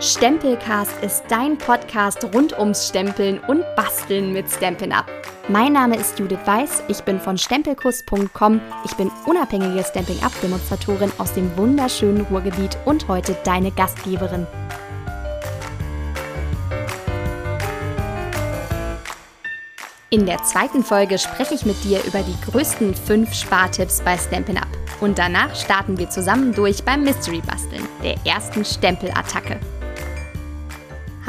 Stempelcast ist dein Podcast rund ums Stempeln und Basteln mit Stampin' Up. Mein Name ist Judith Weiß, ich bin von stempelkuss.com, ich bin unabhängige Stampin' Up-Demonstratorin aus dem wunderschönen Ruhrgebiet und heute deine Gastgeberin. In der zweiten Folge spreche ich mit dir über die größten fünf Spartipps bei Stampin' Up. Und danach starten wir zusammen durch beim Mystery Basteln, der ersten Stempelattacke.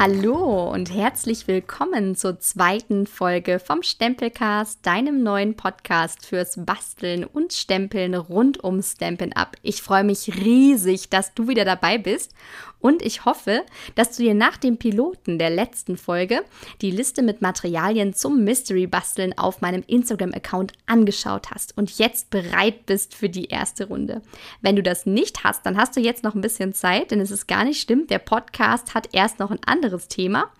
Hallo und herzlich willkommen zur zweiten Folge vom Stempelcast, deinem neuen Podcast fürs Basteln und Stempeln rund um Stampin' Up. Ich freue mich riesig, dass du wieder dabei bist und ich hoffe, dass du dir nach dem Piloten der letzten Folge die Liste mit Materialien zum Mystery Basteln auf meinem Instagram-Account angeschaut hast und jetzt bereit bist für die erste Runde. Wenn du das nicht hast, dann hast du jetzt noch ein bisschen Zeit, denn es ist gar nicht stimmt. Der Podcast hat erst noch ein anderes Thema.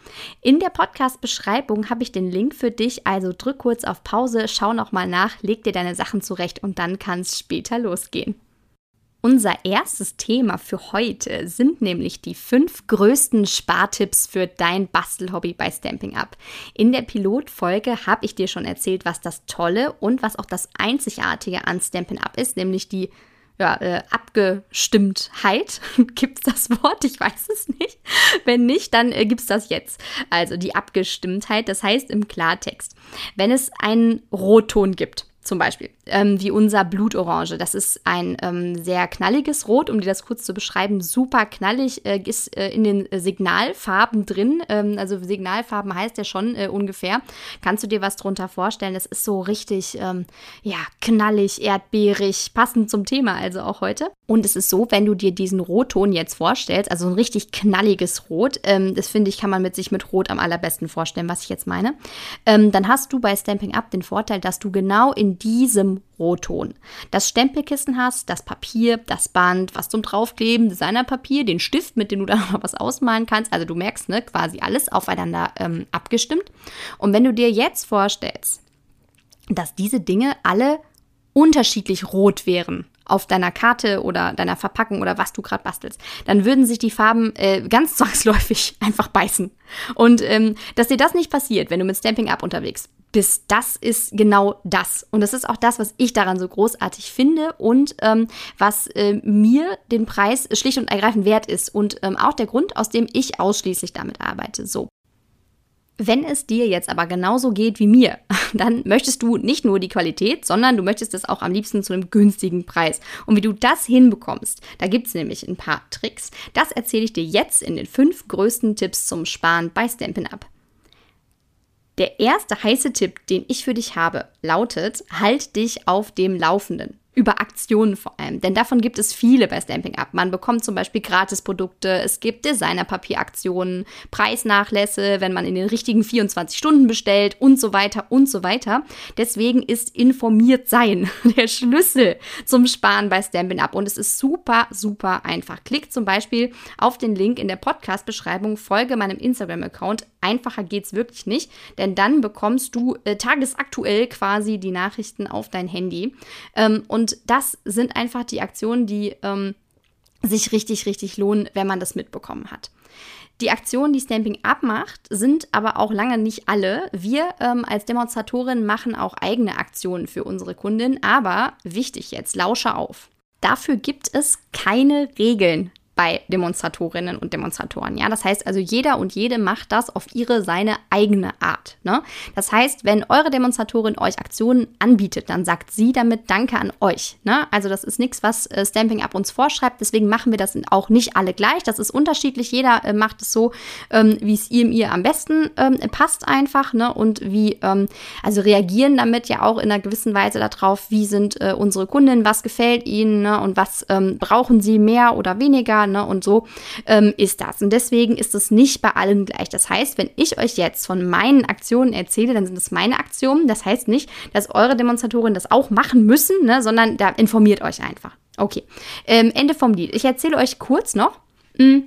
In der Podcast-Beschreibung habe ich den Link für dich, also drück kurz auf Pause, schau nochmal nach, leg dir deine Sachen zurecht und dann kann es später losgehen. Unser erstes Thema für heute sind nämlich die fünf größten Spartipps für dein Bastelhobby bei Stamping Up. In der Pilotfolge habe ich dir schon erzählt, was das Tolle und was auch das Einzigartige an Stampin' Up ist, nämlich die ja, äh, Abgestimmtheit. Gibt's das Wort? Ich weiß es nicht. Wenn nicht, dann äh, gibt's das jetzt. Also die Abgestimmtheit, das heißt im Klartext, wenn es einen Rotton gibt, zum Beispiel, ähm, wie unser Blutorange. Das ist ein ähm, sehr knalliges Rot, um dir das kurz zu beschreiben. Super knallig, äh, ist äh, in den Signalfarben drin. Ähm, also Signalfarben heißt ja schon äh, ungefähr. Kannst du dir was drunter vorstellen? Das ist so richtig, ähm, ja, knallig, erdbeerig, passend zum Thema also auch heute. Und es ist so, wenn du dir diesen Rotton jetzt vorstellst, also ein richtig knalliges Rot, ähm, das finde ich, kann man mit sich mit Rot am allerbesten vorstellen, was ich jetzt meine, ähm, dann hast du bei Stamping Up den Vorteil, dass du genau in diesem Rotton das Stempelkissen hast, das Papier, das Band, was zum Draufkleben, Designerpapier, den Stift, mit dem du dann noch was ausmalen kannst. Also du merkst, ne, quasi alles aufeinander ähm, abgestimmt. Und wenn du dir jetzt vorstellst, dass diese Dinge alle unterschiedlich rot wären, auf deiner Karte oder deiner Verpackung oder was du gerade bastelst, dann würden sich die Farben äh, ganz zwangsläufig einfach beißen. Und ähm, dass dir das nicht passiert, wenn du mit Stamping Up unterwegs bist, das ist genau das. Und das ist auch das, was ich daran so großartig finde und ähm, was äh, mir den Preis schlicht und ergreifend wert ist und ähm, auch der Grund, aus dem ich ausschließlich damit arbeite. So. Wenn es dir jetzt aber genauso geht wie mir, dann möchtest du nicht nur die Qualität, sondern du möchtest es auch am liebsten zu einem günstigen Preis. Und wie du das hinbekommst, da gibt es nämlich ein paar Tricks. Das erzähle ich dir jetzt in den fünf größten Tipps zum Sparen bei Stampin' Up. Der erste heiße Tipp, den ich für dich habe, lautet, halt dich auf dem Laufenden über Aktionen vor allem. Denn davon gibt es viele bei Stamping Up. Man bekommt zum Beispiel Gratisprodukte, es gibt Designerpapieraktionen, Preisnachlässe, wenn man in den richtigen 24 Stunden bestellt und so weiter und so weiter. Deswegen ist informiert sein der Schlüssel zum Sparen bei Stampin' Up. Und es ist super, super einfach. Klick zum Beispiel auf den Link in der Podcast-Beschreibung, folge meinem Instagram-Account. Einfacher geht's wirklich nicht, denn dann bekommst du äh, tagesaktuell quasi die Nachrichten auf dein Handy. Ähm, und und das sind einfach die Aktionen, die ähm, sich richtig, richtig lohnen, wenn man das mitbekommen hat. Die Aktionen, die Stamping Up macht, sind aber auch lange nicht alle. Wir ähm, als Demonstratorin machen auch eigene Aktionen für unsere Kundin, aber wichtig jetzt, lausche auf. Dafür gibt es keine Regeln bei Demonstratorinnen und Demonstratoren. Ja, das heißt also, jeder und jede macht das auf ihre, seine eigene Art. Ne? Das heißt, wenn eure Demonstratorin euch Aktionen anbietet, dann sagt sie damit Danke an euch. Ne? Also das ist nichts, was äh, Stamping Up uns vorschreibt. Deswegen machen wir das auch nicht alle gleich. Das ist unterschiedlich. Jeder äh, macht es so, ähm, wie es ihm ihr am besten ähm, passt einfach. Ne? Und wie, ähm, also reagieren damit ja auch in einer gewissen Weise darauf, wie sind äh, unsere Kundinnen, was gefällt ihnen ne? und was ähm, brauchen sie mehr oder weniger ne? Und so ähm, ist das. Und deswegen ist es nicht bei allen gleich. Das heißt, wenn ich euch jetzt von meinen Aktionen erzähle, dann sind es meine Aktionen. Das heißt nicht, dass eure Demonstratoren das auch machen müssen, ne? sondern da informiert euch einfach. Okay. Ähm, Ende vom Lied. Ich erzähle euch kurz noch. Hm,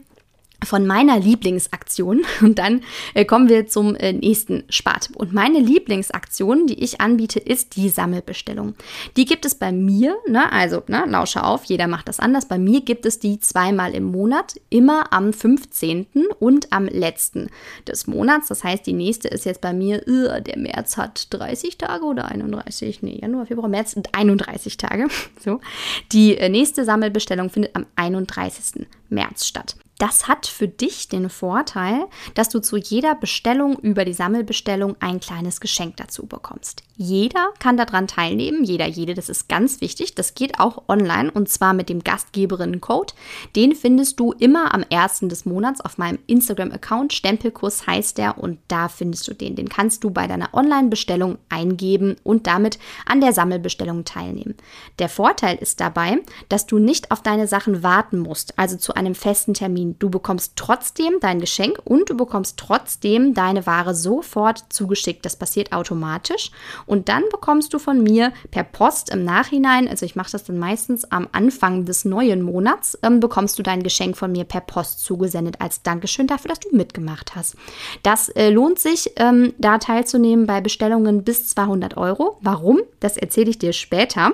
von meiner Lieblingsaktion und dann äh, kommen wir zum äh, nächsten Spartipp. Und meine Lieblingsaktion, die ich anbiete, ist die Sammelbestellung. Die gibt es bei mir, ne, also ne, lausche auf, jeder macht das anders. Bei mir gibt es die zweimal im Monat, immer am 15. und am letzten des Monats. Das heißt, die nächste ist jetzt bei mir, uh, der März hat 30 Tage oder 31, nee, Januar, Februar, März sind 31 Tage. So. Die äh, nächste Sammelbestellung findet am 31. März statt. Das hat für dich den Vorteil, dass du zu jeder Bestellung über die Sammelbestellung ein kleines Geschenk dazu bekommst. Jeder kann daran teilnehmen, jeder, jede, das ist ganz wichtig. Das geht auch online und zwar mit dem Gastgeberinnen-Code. Den findest du immer am ersten des Monats auf meinem Instagram-Account. Stempelkurs heißt der und da findest du den. Den kannst du bei deiner Online-Bestellung eingeben und damit an der Sammelbestellung teilnehmen. Der Vorteil ist dabei, dass du nicht auf deine Sachen warten musst, also zu einem festen Termin. Du bekommst trotzdem dein Geschenk und du bekommst trotzdem deine Ware sofort zugeschickt. Das passiert automatisch und dann bekommst du von mir per Post im Nachhinein, also ich mache das dann meistens am Anfang des neuen Monats, ähm, bekommst du dein Geschenk von mir per Post zugesendet als Dankeschön dafür, dass du mitgemacht hast. Das äh, lohnt sich, ähm, da teilzunehmen bei Bestellungen bis 200 Euro. Warum? Das erzähle ich dir später.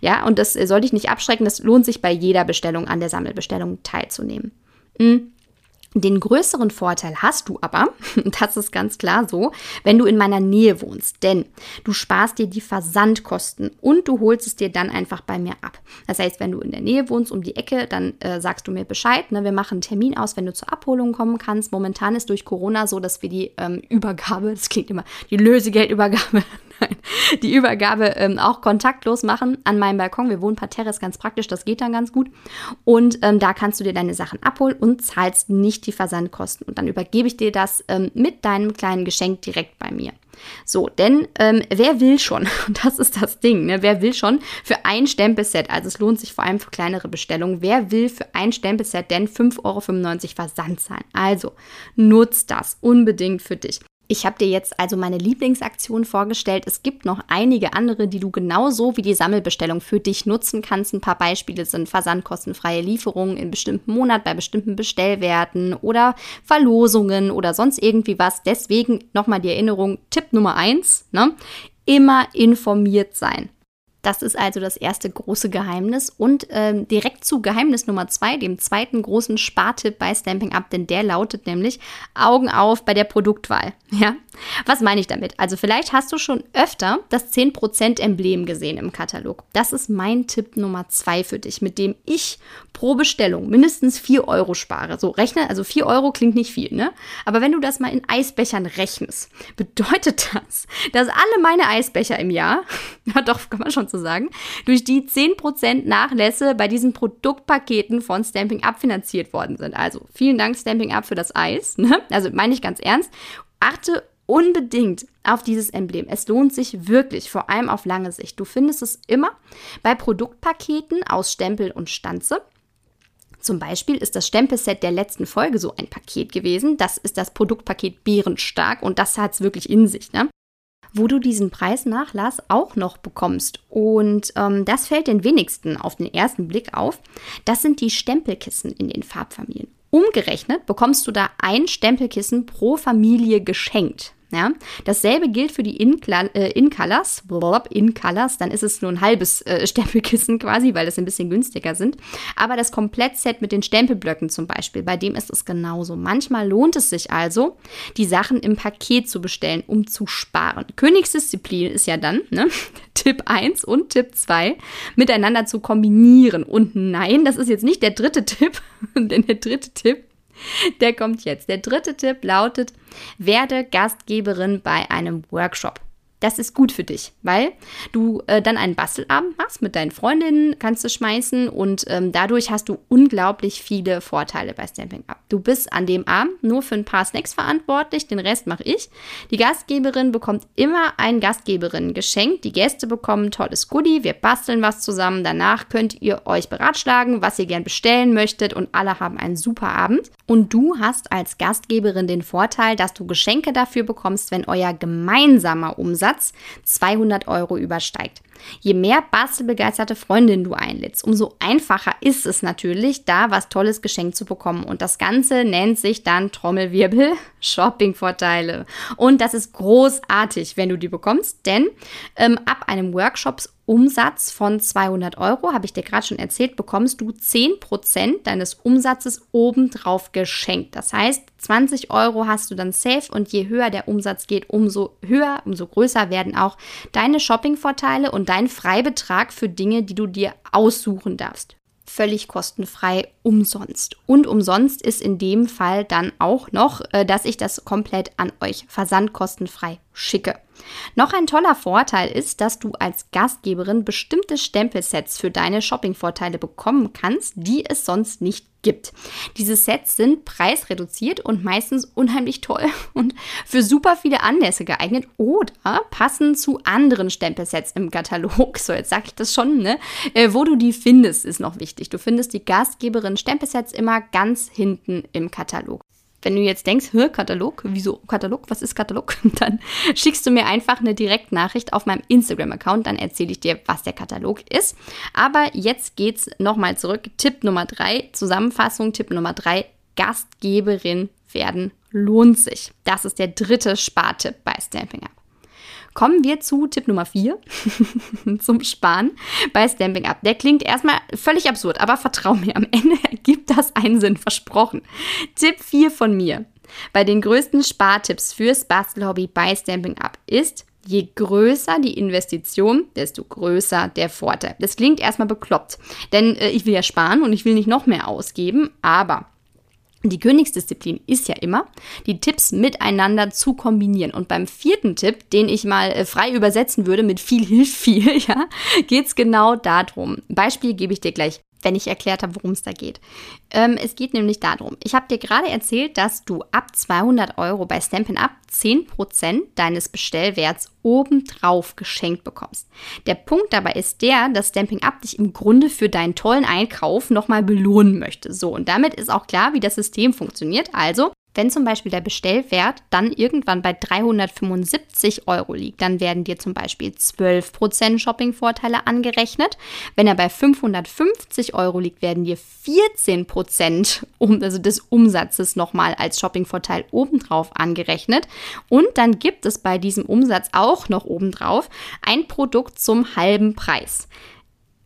Ja, und das äh, soll dich nicht abschrecken. Das lohnt sich bei jeder Bestellung an der Sammelbestellung teilzunehmen. Mhm. Den größeren Vorteil hast du aber, das ist ganz klar so, wenn du in meiner Nähe wohnst, denn du sparst dir die Versandkosten und du holst es dir dann einfach bei mir ab. Das heißt, wenn du in der Nähe wohnst, um die Ecke, dann äh, sagst du mir Bescheid. Ne? Wir machen einen Termin aus, wenn du zur Abholung kommen kannst. Momentan ist durch Corona so, dass wir die ähm, Übergabe, das klingt immer, die Lösegeldübergabe Die Übergabe ähm, auch kontaktlos machen an meinem Balkon. Wir wohnen parterre, ist ganz praktisch, das geht dann ganz gut. Und ähm, da kannst du dir deine Sachen abholen und zahlst nicht die Versandkosten. Und dann übergebe ich dir das ähm, mit deinem kleinen Geschenk direkt bei mir. So, denn ähm, wer will schon, das ist das Ding, ne? wer will schon für ein Stempelset, also es lohnt sich vor allem für kleinere Bestellungen, wer will für ein Stempelset denn 5,95 Euro Versand zahlen? Also nutzt das unbedingt für dich. Ich habe dir jetzt also meine Lieblingsaktion vorgestellt. Es gibt noch einige andere, die du genauso wie die Sammelbestellung für dich nutzen kannst. Ein paar Beispiele sind versandkostenfreie Lieferungen in bestimmten Monat bei bestimmten Bestellwerten oder Verlosungen oder sonst irgendwie was. Deswegen nochmal die Erinnerung, Tipp Nummer eins, ne? immer informiert sein. Das ist also das erste große Geheimnis. Und ähm, direkt zu Geheimnis Nummer zwei, dem zweiten großen Spartipp bei Stamping Up, denn der lautet nämlich Augen auf bei der Produktwahl. Ja, was meine ich damit? Also vielleicht hast du schon öfter das 10% Emblem gesehen im Katalog. Das ist mein Tipp Nummer zwei für dich, mit dem ich pro Bestellung mindestens 4 Euro spare. So rechne, also 4 Euro klingt nicht viel, ne? Aber wenn du das mal in Eisbechern rechnest, bedeutet das, dass alle meine Eisbecher im Jahr, ja doch, kann man schon so sagen, durch die 10% Nachlässe bei diesen Produktpaketen von Stamping Up finanziert worden sind. Also vielen Dank Stamping Up für das Eis, ne? Also meine ich ganz ernst. Achte unbedingt auf dieses Emblem. Es lohnt sich wirklich, vor allem auf lange Sicht. Du findest es immer bei Produktpaketen aus Stempel und Stanze. Zum Beispiel ist das Stempelset der letzten Folge so ein Paket gewesen. Das ist das Produktpaket Bärenstark und das hat es wirklich in sich. Ne? Wo du diesen Preisnachlass auch noch bekommst. Und ähm, das fällt den wenigsten auf den ersten Blick auf. Das sind die Stempelkissen in den Farbfamilien. Umgerechnet bekommst du da ein Stempelkissen pro Familie geschenkt. Ja? Dasselbe gilt für die äh, In-Colors. In-Colors, dann ist es nur ein halbes äh, Stempelkissen quasi, weil das ein bisschen günstiger sind. Aber das Komplettset mit den Stempelblöcken zum Beispiel, bei dem ist es genauso. Manchmal lohnt es sich also, die Sachen im Paket zu bestellen, um zu sparen. Königsdisziplin ist ja dann, ne? Tipp 1 und Tipp 2 miteinander zu kombinieren. Und nein, das ist jetzt nicht der dritte Tipp, denn der dritte Tipp der kommt jetzt. Der dritte Tipp lautet, werde Gastgeberin bei einem Workshop. Das ist gut für dich, weil du äh, dann einen Bastelabend machst mit deinen Freundinnen, kannst du schmeißen und ähm, dadurch hast du unglaublich viele Vorteile bei Stamping Up. Du bist an dem Abend nur für ein paar Snacks verantwortlich, den Rest mache ich. Die Gastgeberin bekommt immer ein Gastgeberinnen-Geschenk. Die Gäste bekommen ein tolles Goodie, wir basteln was zusammen. Danach könnt ihr euch beratschlagen, was ihr gern bestellen möchtet und alle haben einen super Abend. Und du hast als Gastgeberin den Vorteil, dass du Geschenke dafür bekommst, wenn euer gemeinsamer Umsatz Umsatz 200 Euro übersteigt. Je mehr bastelbegeisterte Freundinnen du einlädst, umso einfacher ist es natürlich, da was Tolles geschenkt zu bekommen. Und das Ganze nennt sich dann Trommelwirbel Shoppingvorteile. Und das ist großartig, wenn du die bekommst, denn ähm, ab einem Workshops Umsatz von 200 Euro, habe ich dir gerade schon erzählt, bekommst du 10% deines Umsatzes obendrauf geschenkt. Das heißt, 20 Euro hast du dann safe und je höher der Umsatz geht, umso höher, umso größer werden auch deine Shoppingvorteile und dein Freibetrag für Dinge, die du dir aussuchen darfst völlig kostenfrei umsonst. Und umsonst ist in dem Fall dann auch noch, äh, dass ich das komplett an euch versandkostenfrei schicke. Noch ein toller Vorteil ist, dass du als Gastgeberin bestimmte Stempelsets für deine Shoppingvorteile bekommen kannst, die es sonst nicht gibt. Diese Sets sind preisreduziert und meistens unheimlich toll und für super viele Anlässe geeignet oder passen zu anderen Stempelsets im Katalog. So, jetzt sage ich das schon, ne? Äh, wo du die findest, ist noch wichtig. Du findest die Gastgeberin Stempelsets immer ganz hinten im Katalog. Wenn du jetzt denkst, hör Katalog, wieso Katalog, was ist Katalog? Dann schickst du mir einfach eine Direktnachricht auf meinem Instagram-Account, dann erzähle ich dir, was der Katalog ist. Aber jetzt geht's nochmal zurück. Tipp Nummer drei, Zusammenfassung, Tipp Nummer drei, Gastgeberin werden lohnt sich. Das ist der dritte Spartipp bei Stamping Up. Kommen wir zu Tipp Nummer 4, zum Sparen bei Stamping Up. Der klingt erstmal völlig absurd, aber vertrau mir, am Ende ergibt das einen Sinn, versprochen. Tipp 4 von mir. Bei den größten Spartipps fürs Bastelhobby bei Stamping Up ist, Je größer die Investition, desto größer der Vorteil. Das klingt erstmal bekloppt, denn äh, ich will ja sparen und ich will nicht noch mehr ausgeben, aber die Königsdisziplin ist ja immer, die Tipps miteinander zu kombinieren. Und beim vierten Tipp, den ich mal äh, frei übersetzen würde mit viel hilft viel, ja, geht's genau darum. Beispiel gebe ich dir gleich wenn ich erklärt habe, worum es da geht. Ähm, es geht nämlich darum, ich habe dir gerade erzählt, dass du ab 200 Euro bei Stampin' Up 10% deines Bestellwerts obendrauf geschenkt bekommst. Der Punkt dabei ist der, dass Stamping Up dich im Grunde für deinen tollen Einkauf nochmal belohnen möchte. So, und damit ist auch klar, wie das System funktioniert. Also, wenn zum Beispiel der Bestellwert dann irgendwann bei 375 Euro liegt, dann werden dir zum Beispiel 12% Shoppingvorteile angerechnet. Wenn er bei 550 Euro liegt, werden dir 14% um, also des Umsatzes nochmal als Shoppingvorteil obendrauf angerechnet. Und dann gibt es bei diesem Umsatz auch noch obendrauf ein Produkt zum halben Preis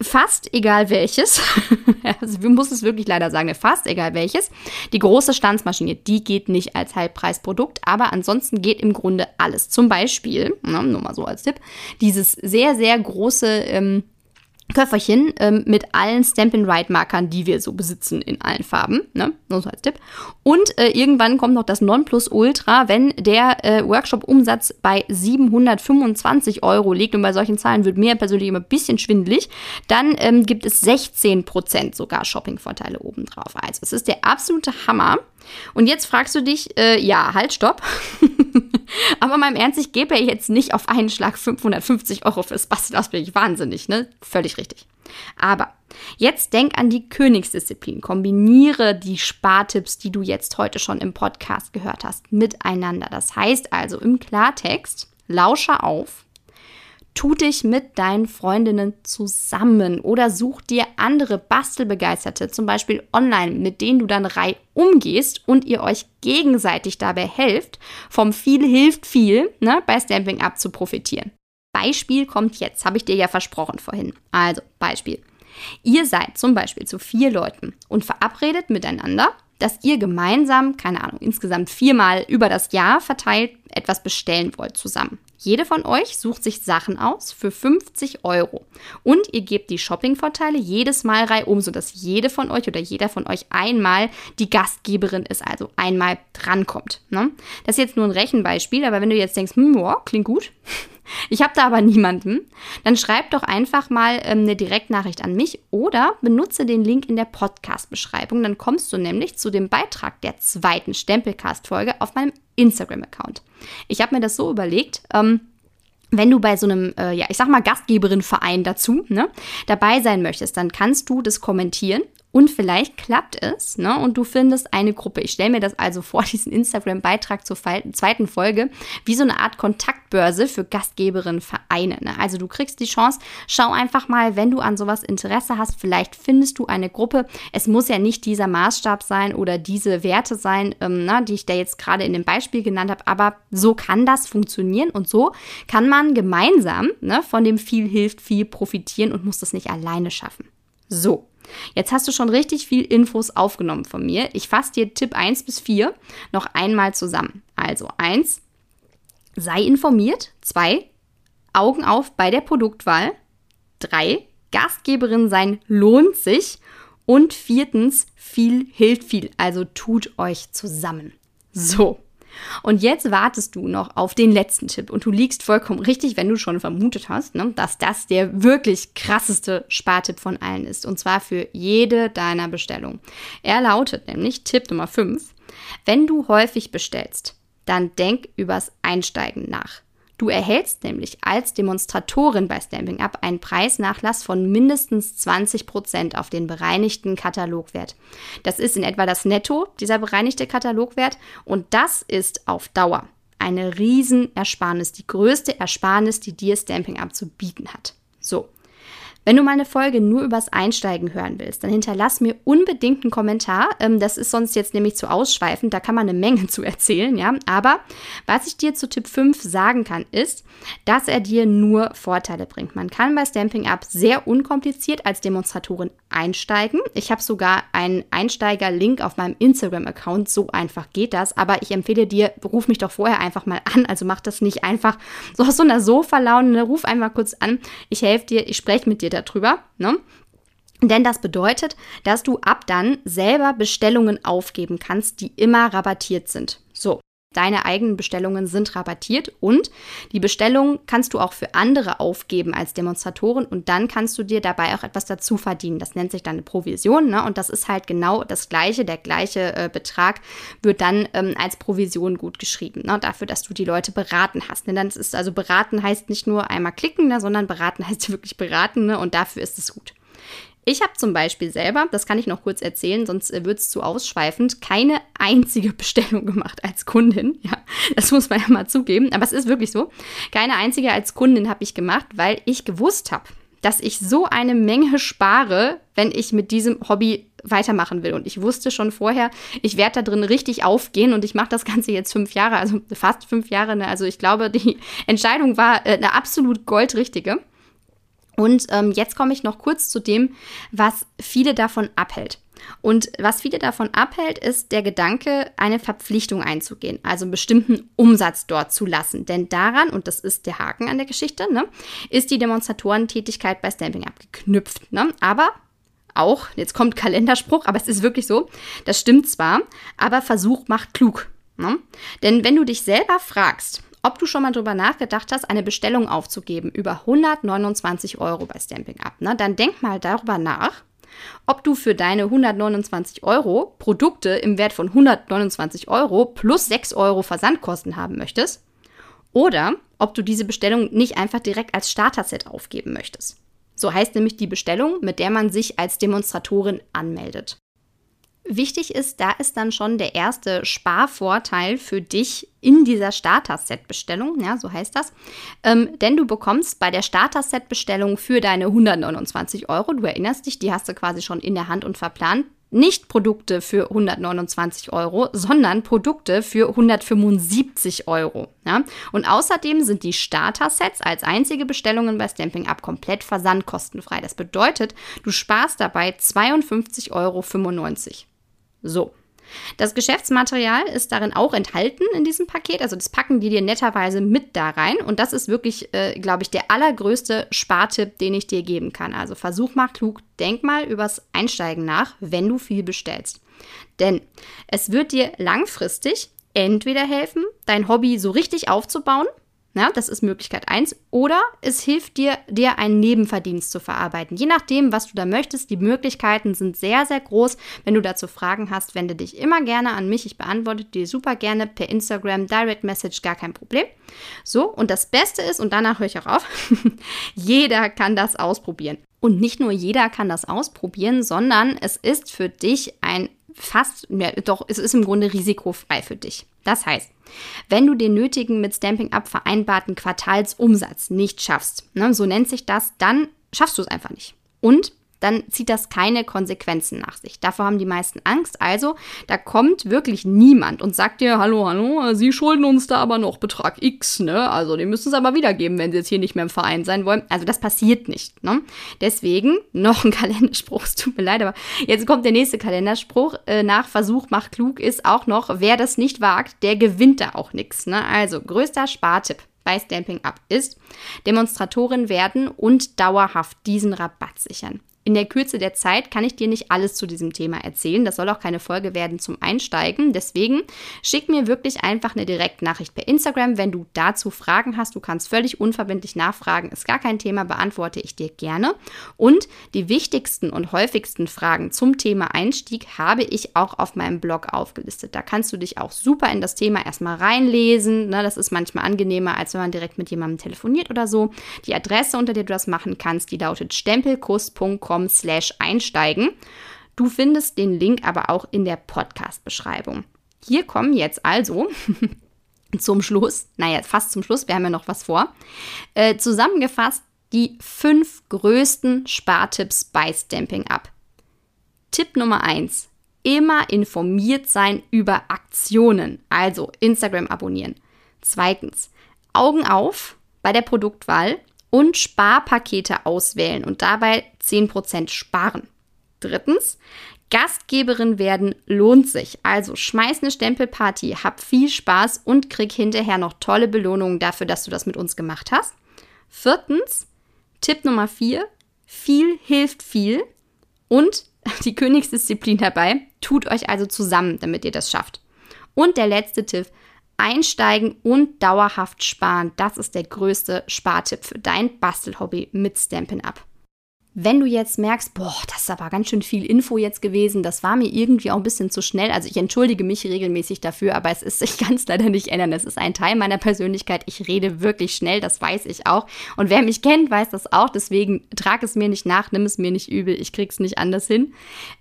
fast egal welches, also wir müssen es wirklich leider sagen, fast egal welches, die große Stanzmaschine, die geht nicht als Halbpreisprodukt, aber ansonsten geht im Grunde alles. Zum Beispiel, nur mal so als Tipp, dieses sehr, sehr große ähm, Köfferchen ähm, mit allen Stamp-and-Write-Markern, die wir so besitzen in allen Farben. Ne? Nur so als Tipp. Und äh, irgendwann kommt noch das Nonplusultra, wenn der äh, Workshop-Umsatz bei 725 Euro liegt. Und bei solchen Zahlen wird mir persönlich immer ein bisschen schwindelig. Dann ähm, gibt es 16% sogar Shopping-Vorteile obendrauf. Also es ist der absolute Hammer. Und jetzt fragst du dich, äh, ja, halt, stopp. Aber mal im Ernst, ich gebe ja jetzt nicht auf einen Schlag 550 Euro fürs Basteln aus, bin ich wahnsinnig, ne? Völlig richtig. Aber jetzt denk an die Königsdisziplin. Kombiniere die Spartipps, die du jetzt heute schon im Podcast gehört hast, miteinander. Das heißt also im Klartext, lausche auf, Tu dich mit deinen Freundinnen zusammen oder such dir andere Bastelbegeisterte, zum Beispiel online, mit denen du dann rei umgehst und ihr euch gegenseitig dabei helft, vom viel hilft viel ne, bei Stamping Up zu profitieren. Beispiel kommt jetzt, habe ich dir ja versprochen vorhin. Also, Beispiel. Ihr seid zum Beispiel zu vier Leuten und verabredet miteinander, dass ihr gemeinsam, keine Ahnung, insgesamt viermal über das Jahr verteilt etwas bestellen wollt zusammen. Jede von euch sucht sich Sachen aus für 50 Euro und ihr gebt die Shoppingvorteile jedes Mal reihum, sodass jede von euch oder jeder von euch einmal die Gastgeberin ist, also einmal drankommt. Ne? Das ist jetzt nur ein Rechenbeispiel, aber wenn du jetzt denkst, hm, wow, klingt gut, ich habe da aber niemanden, dann schreib doch einfach mal ähm, eine Direktnachricht an mich oder benutze den Link in der Podcast-Beschreibung. Dann kommst du nämlich zu dem Beitrag der zweiten Stempelcast-Folge auf meinem Instagram-Account. Ich habe mir das so überlegt, ähm, wenn du bei so einem, äh, ja, ich sag mal, Gastgeberin-Verein dazu ne, dabei sein möchtest, dann kannst du das kommentieren Und vielleicht klappt es, ne? Und du findest eine Gruppe. Ich stelle mir das also vor, diesen Instagram-Beitrag zur zweiten Folge, wie so eine Art Kontaktbörse für Gastgeberinnen, Vereine. Ne? Also du kriegst die Chance, schau einfach mal, wenn du an sowas Interesse hast, vielleicht findest du eine Gruppe. Es muss ja nicht dieser Maßstab sein oder diese Werte sein, ähm, ne, die ich da jetzt gerade in dem Beispiel genannt habe, aber so kann das funktionieren und so kann man gemeinsam ne, von dem viel hilft, viel profitieren und muss das nicht alleine schaffen. So. Jetzt hast du schon richtig viel Infos aufgenommen von mir. Ich fasse dir Tipp 1 bis 4 noch einmal zusammen. Also 1, sei informiert. 2, Augen auf bei der Produktwahl. 3, Gastgeberin sein lohnt sich. Und viertens, viel hilft viel. Also tut euch zusammen. So. Und jetzt wartest du noch auf den letzten Tipp und du liegst vollkommen richtig, wenn du schon vermutet hast, ne, dass das der wirklich krasseste Spartipp von allen ist. Und zwar für jede deiner Bestellungen. Er lautet nämlich Tipp Nummer 5. Wenn du häufig bestellst, dann denk übers Einsteigen nach. Du erhältst nämlich als Demonstratorin bei Stamping Up einen Preisnachlass von mindestens 20 Prozent auf den bereinigten Katalogwert. Das ist in etwa das Netto, dieser bereinigte Katalogwert, und das ist auf Dauer eine Riesenersparnis, die größte Ersparnis, die dir Stamping Up zu bieten hat. So. Wenn du mal eine Folge nur übers Einsteigen hören willst, dann hinterlass mir unbedingt einen Kommentar. Ähm, das ist sonst jetzt nämlich zu ausschweifend, da kann man eine Menge zu erzählen, ja. Aber was ich dir zu Tipp 5 sagen kann, ist, dass er dir nur Vorteile bringt. Man kann bei Stamping Up sehr unkompliziert als Demonstratorin einsteigen. Ich habe sogar einen Einsteiger-Link auf meinem Instagram-Account. So einfach geht das. Aber ich empfehle dir, ruf mich doch vorher einfach mal an. Also mach das nicht einfach so aus so einer Sofa-Laune. Ruf einfach kurz an. Ich helfe dir, ich spreche mit dir darüber. Ne? Denn das bedeutet, dass du ab dann selber Bestellungen aufgeben kannst, die immer rabattiert sind. So. Deine eigenen Bestellungen sind rabattiert und die Bestellung kannst du auch für andere aufgeben als Demonstratoren und dann kannst du dir dabei auch etwas dazu verdienen. Das nennt sich dann eine Provision ne? und das ist halt genau das gleiche. Der gleiche äh, Betrag wird dann ähm, als Provision gut geschrieben, ne? dafür, dass du die Leute beraten hast. Ne? Dann ist also beraten heißt nicht nur einmal klicken, ne? sondern beraten heißt wirklich beraten ne? und dafür ist es gut. Ich habe zum Beispiel selber, das kann ich noch kurz erzählen, sonst äh, wird es zu ausschweifend, keine einzige Bestellung gemacht als Kundin. Ja, das muss man ja mal zugeben, aber es ist wirklich so. Keine einzige als Kundin habe ich gemacht, weil ich gewusst habe, dass ich so eine Menge spare, wenn ich mit diesem Hobby weitermachen will. Und ich wusste schon vorher, ich werde da drin richtig aufgehen und ich mache das Ganze jetzt fünf Jahre, also fast fünf Jahre. Ne? Also ich glaube, die Entscheidung war äh, eine absolut goldrichtige. Und ähm, jetzt komme ich noch kurz zu dem, was viele davon abhält. Und was viele davon abhält, ist der Gedanke, eine Verpflichtung einzugehen, also einen bestimmten Umsatz dort zu lassen. Denn daran, und das ist der Haken an der Geschichte, ne, ist die Demonstratorentätigkeit bei Stamping abgeknüpft. Ne? Aber auch, jetzt kommt Kalenderspruch, aber es ist wirklich so, das stimmt zwar, aber Versuch macht klug. Ne? Denn wenn du dich selber fragst, ob du schon mal drüber nachgedacht hast, eine Bestellung aufzugeben über 129 Euro bei Stamping Up, ne? dann denk mal darüber nach, ob du für deine 129 Euro Produkte im Wert von 129 Euro plus 6 Euro Versandkosten haben möchtest oder ob du diese Bestellung nicht einfach direkt als Starter-Set aufgeben möchtest. So heißt nämlich die Bestellung, mit der man sich als Demonstratorin anmeldet. Wichtig ist, da ist dann schon der erste Sparvorteil für dich in dieser Starter-Set-Bestellung, ja, so heißt das. Ähm, denn du bekommst bei der Starter-Set-Bestellung für deine 129 Euro, du erinnerst dich, die hast du quasi schon in der Hand und verplant, nicht Produkte für 129 Euro, sondern Produkte für 175 Euro. Ja? Und außerdem sind die Starter-Sets als einzige Bestellungen bei Stamping Up komplett versandkostenfrei. Das bedeutet, du sparst dabei 52,95 Euro. So. Das Geschäftsmaterial ist darin auch enthalten in diesem Paket. Also das packen die dir netterweise mit da rein. Und das ist wirklich, äh, glaube ich, der allergrößte Spartipp, den ich dir geben kann. Also versuch mal klug, denk mal übers Einsteigen nach, wenn du viel bestellst. Denn es wird dir langfristig entweder helfen, dein Hobby so richtig aufzubauen ja, das ist Möglichkeit 1. Oder es hilft dir, dir einen Nebenverdienst zu verarbeiten. Je nachdem, was du da möchtest. Die Möglichkeiten sind sehr, sehr groß. Wenn du dazu Fragen hast, wende dich immer gerne an mich. Ich beantworte dir super gerne per Instagram, Direct Message, gar kein Problem. So, und das Beste ist, und danach höre ich auch auf, jeder kann das ausprobieren. Und nicht nur jeder kann das ausprobieren, sondern es ist für dich ein fast, ja, doch, es ist im Grunde risikofrei für dich. Das heißt, wenn du den nötigen mit Stamping Up vereinbarten Quartalsumsatz nicht schaffst, ne, so nennt sich das, dann schaffst du es einfach nicht. Und dann zieht das keine Konsequenzen nach sich. Davor haben die meisten Angst. Also, da kommt wirklich niemand und sagt dir, hallo, hallo, Sie schulden uns da aber noch Betrag X, ne? Also, den müssen Sie aber wiedergeben, wenn Sie jetzt hier nicht mehr im Verein sein wollen. Also, das passiert nicht, ne? Deswegen noch ein Kalenderspruch, es tut mir leid, aber jetzt kommt der nächste Kalenderspruch. Äh, nach Versuch macht klug ist auch noch, wer das nicht wagt, der gewinnt da auch nichts, ne? Also, größter Spartipp bei Stamping Up ist, Demonstratorin werden und dauerhaft diesen Rabatt sichern. In der Kürze der Zeit kann ich dir nicht alles zu diesem Thema erzählen. Das soll auch keine Folge werden zum Einsteigen. Deswegen schick mir wirklich einfach eine Direktnachricht per Instagram, wenn du dazu Fragen hast. Du kannst völlig unverbindlich nachfragen. Ist gar kein Thema, beantworte ich dir gerne. Und die wichtigsten und häufigsten Fragen zum Thema Einstieg habe ich auch auf meinem Blog aufgelistet. Da kannst du dich auch super in das Thema erstmal reinlesen. Ne, das ist manchmal angenehmer, als wenn man direkt mit jemandem telefoniert oder so. Die Adresse, unter der du das machen kannst, die lautet stempelkuss.com patreon.com slash einsteigen. Du findest den Link aber auch in der Podcast-Beschreibung. Hier kommen jetzt also zum Schluss, naja, fast zum Schluss, wir haben ja noch was vor, äh, zusammengefasst die fünf größten Spartipps bei Stamping Up. Tipp Nummer eins: Immer informiert sein über Aktionen, also Instagram abonnieren. Zweitens, Augen auf bei der Produktwahl und Sparpakete auswählen und dabei 10% sparen. Drittens, Gastgeberin werden lohnt sich. Also schmeiß eine Stempelparty, hab viel Spaß und krieg hinterher noch tolle Belohnungen dafür, dass du das mit uns gemacht hast. Viertens, Tipp Nummer vier, viel hilft viel. Und die Königsdisziplin dabei, tut euch also zusammen, damit ihr das schafft. Und der letzte Tipp, Einsteigen und dauerhaft sparen, das ist der größte Spartipp für dein Bastelhobby mit Stampin' Up. Wenn du jetzt merkst, boah, das ist aber ganz schön viel Info jetzt gewesen, das war mir irgendwie auch ein bisschen zu schnell. Also ich entschuldige mich regelmäßig dafür, aber es ist, ich kann es leider nicht ändern. Es ist ein Teil meiner Persönlichkeit. Ich rede wirklich schnell, das weiß ich auch. Und wer mich kennt, weiß das auch. Deswegen trag es mir nicht nach, nimm es mir nicht übel, ich krieg's nicht anders hin.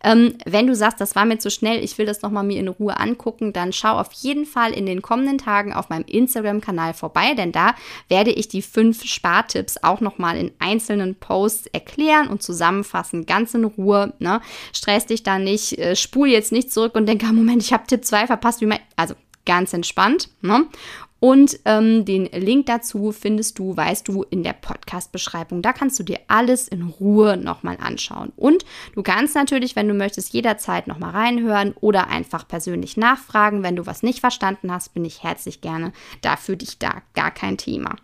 Ähm, wenn du sagst, das war mir zu schnell, ich will das nochmal mir in Ruhe angucken, dann schau auf jeden Fall in den kommenden Tagen auf meinem Instagram-Kanal vorbei, denn da werde ich die fünf Spartipps auch nochmal in einzelnen Posts erklären erklären und zusammenfassen, ganz in Ruhe. Ne? Stress dich da nicht, äh, spul jetzt nicht zurück und denke, ah, Moment, ich habe Tipp 2 verpasst. Wie mein also ganz entspannt. Ne? Und ähm, den Link dazu findest du, weißt du, in der Podcast-Beschreibung. Da kannst du dir alles in Ruhe nochmal anschauen. Und du kannst natürlich, wenn du möchtest, jederzeit nochmal reinhören oder einfach persönlich nachfragen. Wenn du was nicht verstanden hast, bin ich herzlich gerne da für dich da. Gar kein Thema.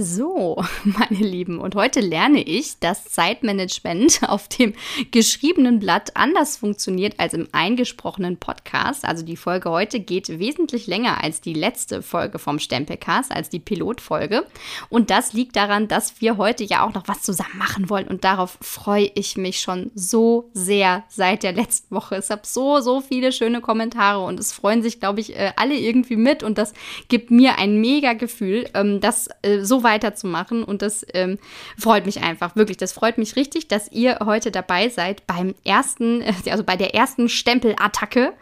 So, meine Lieben, und heute lerne ich, dass Zeitmanagement auf dem geschriebenen Blatt anders funktioniert als im eingesprochenen Podcast. Also die Folge heute geht wesentlich länger als die letzte Folge vom Stempelcast, als die Pilotfolge. Und das liegt daran, dass wir heute ja auch noch was zusammen machen wollen. Und darauf freue ich mich schon so sehr seit der letzten Woche. Es habe so, so viele schöne Kommentare und es freuen sich, glaube ich, äh, alle irgendwie mit. Und das gibt mir ein mega Gefühl, ähm, dass äh, so weiterzumachen. Und das ähm, freut mich einfach, wirklich. Das freut mich richtig, dass ihr heute dabei seid beim ersten, also bei der ersten Stempelattacke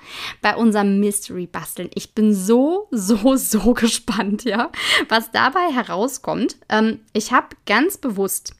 bei unserem Mystery Basteln. Ich bin so, so, so gespannt, ja, was dabei herauskommt. Ähm, ich habe ganz bewusst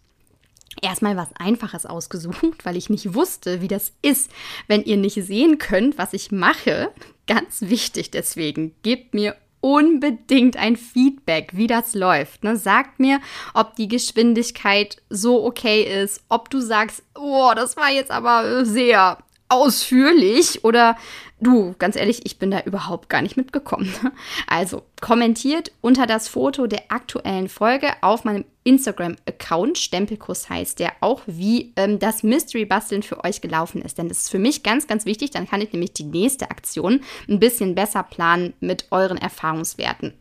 erstmal was Einfaches ausgesucht, weil ich nicht wusste, wie das ist, wenn ihr nicht sehen könnt, was ich mache. Ganz wichtig deswegen, gebt mir unbedingt ein Feedback, wie das läuft. Ne? Sagt mir, ob die Geschwindigkeit so okay ist, ob du sagst, oh, das war jetzt aber sehr ausführlich oder du, ganz ehrlich, ich bin da überhaupt gar nicht mitgekommen. Also kommentiert unter das Foto der aktuellen Folge auf meinem Instagram-Account, Stempelkuss heißt der, auch wie ähm, das Mystery-Basteln für euch gelaufen ist. Denn das ist für mich ganz, ganz wichtig. Dann kann ich nämlich die nächste Aktion ein bisschen besser planen mit euren Erfahrungswerten.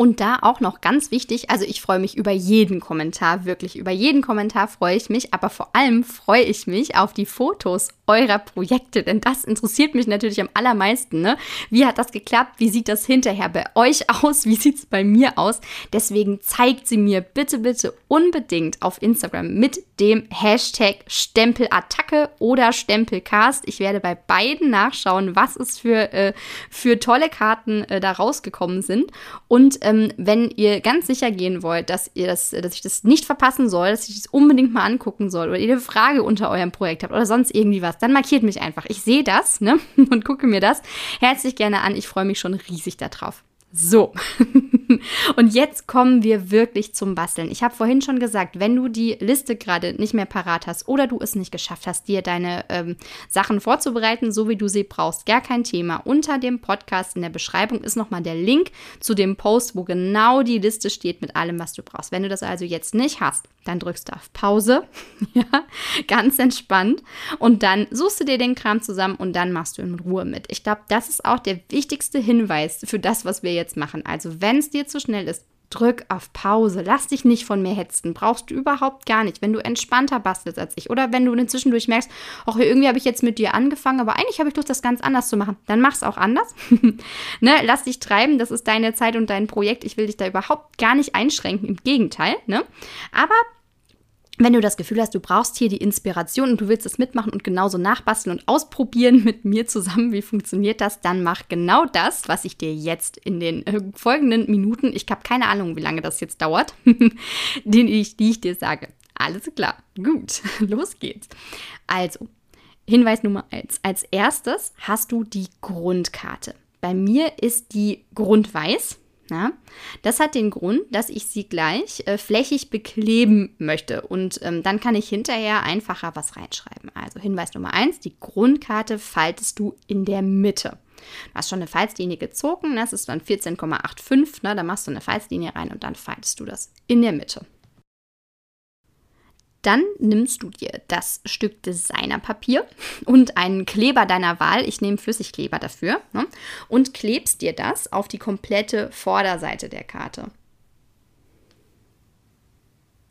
Und da auch noch ganz wichtig, also ich freue mich über jeden Kommentar, wirklich über jeden Kommentar freue ich mich, aber vor allem freue ich mich auf die Fotos eurer Projekte, denn das interessiert mich natürlich am allermeisten. Ne? Wie hat das geklappt? Wie sieht das hinterher bei euch aus? Wie sieht es bei mir aus? Deswegen zeigt sie mir bitte, bitte unbedingt auf Instagram mit dem Hashtag Stempelattacke oder Stempelcast. Ich werde bei beiden nachschauen, was es für, äh, für tolle Karten äh, da rausgekommen sind. Und ähm, wenn ihr ganz sicher gehen wollt, dass ihr das, dass ich das nicht verpassen soll, dass ich das unbedingt mal angucken soll oder ihr eine Frage unter eurem Projekt habt oder sonst irgendwie was, dann markiert mich einfach. Ich sehe das ne? und gucke mir das herzlich gerne an. Ich freue mich schon riesig darauf. So, und jetzt kommen wir wirklich zum Basteln. Ich habe vorhin schon gesagt, wenn du die Liste gerade nicht mehr parat hast oder du es nicht geschafft hast, dir deine ähm, Sachen vorzubereiten, so wie du sie brauchst, gar kein Thema. Unter dem Podcast in der Beschreibung ist nochmal der Link zu dem Post, wo genau die Liste steht mit allem, was du brauchst. Wenn du das also jetzt nicht hast, dann drückst du auf Pause, ja, ganz entspannt und dann suchst du dir den Kram zusammen und dann machst du in Ruhe mit. Ich glaube, das ist auch der wichtigste Hinweis für das, was wir jetzt machen. Also, wenn es dir zu schnell ist, drück auf Pause. Lass dich nicht von mir hetzen. Brauchst du überhaupt gar nicht. Wenn du entspannter bastelst als ich oder wenn du zwischendurch merkst, ach, irgendwie habe ich jetzt mit dir angefangen, aber eigentlich habe ich Lust, das ganz anders zu machen, dann mach es auch anders. ne? Lass dich treiben. Das ist deine Zeit und dein Projekt. Ich will dich da überhaupt gar nicht einschränken. Im Gegenteil. Ne? Aber wenn du das Gefühl hast, du brauchst hier die Inspiration und du willst es mitmachen und genauso nachbasteln und ausprobieren mit mir zusammen, wie funktioniert das, dann mach genau das, was ich dir jetzt in den äh, folgenden Minuten, ich habe keine Ahnung, wie lange das jetzt dauert, den ich, die ich dir sage. Alles klar, gut, los geht's. Also, Hinweis Nummer eins. Als erstes hast du die Grundkarte. Bei mir ist die Grundweiß. Ja, das hat den Grund, dass ich sie gleich äh, flächig bekleben möchte und ähm, dann kann ich hinterher einfacher was reinschreiben. Also Hinweis Nummer eins: die Grundkarte faltest du in der Mitte. Du hast schon eine Falzlinie gezogen, das ist dann 14,85, ne? da machst du eine Falzlinie rein und dann faltest du das in der Mitte. Dann nimmst du dir das Stück Designerpapier und einen Kleber deiner Wahl, ich nehme Flüssigkleber dafür, ne, und klebst dir das auf die komplette Vorderseite der Karte.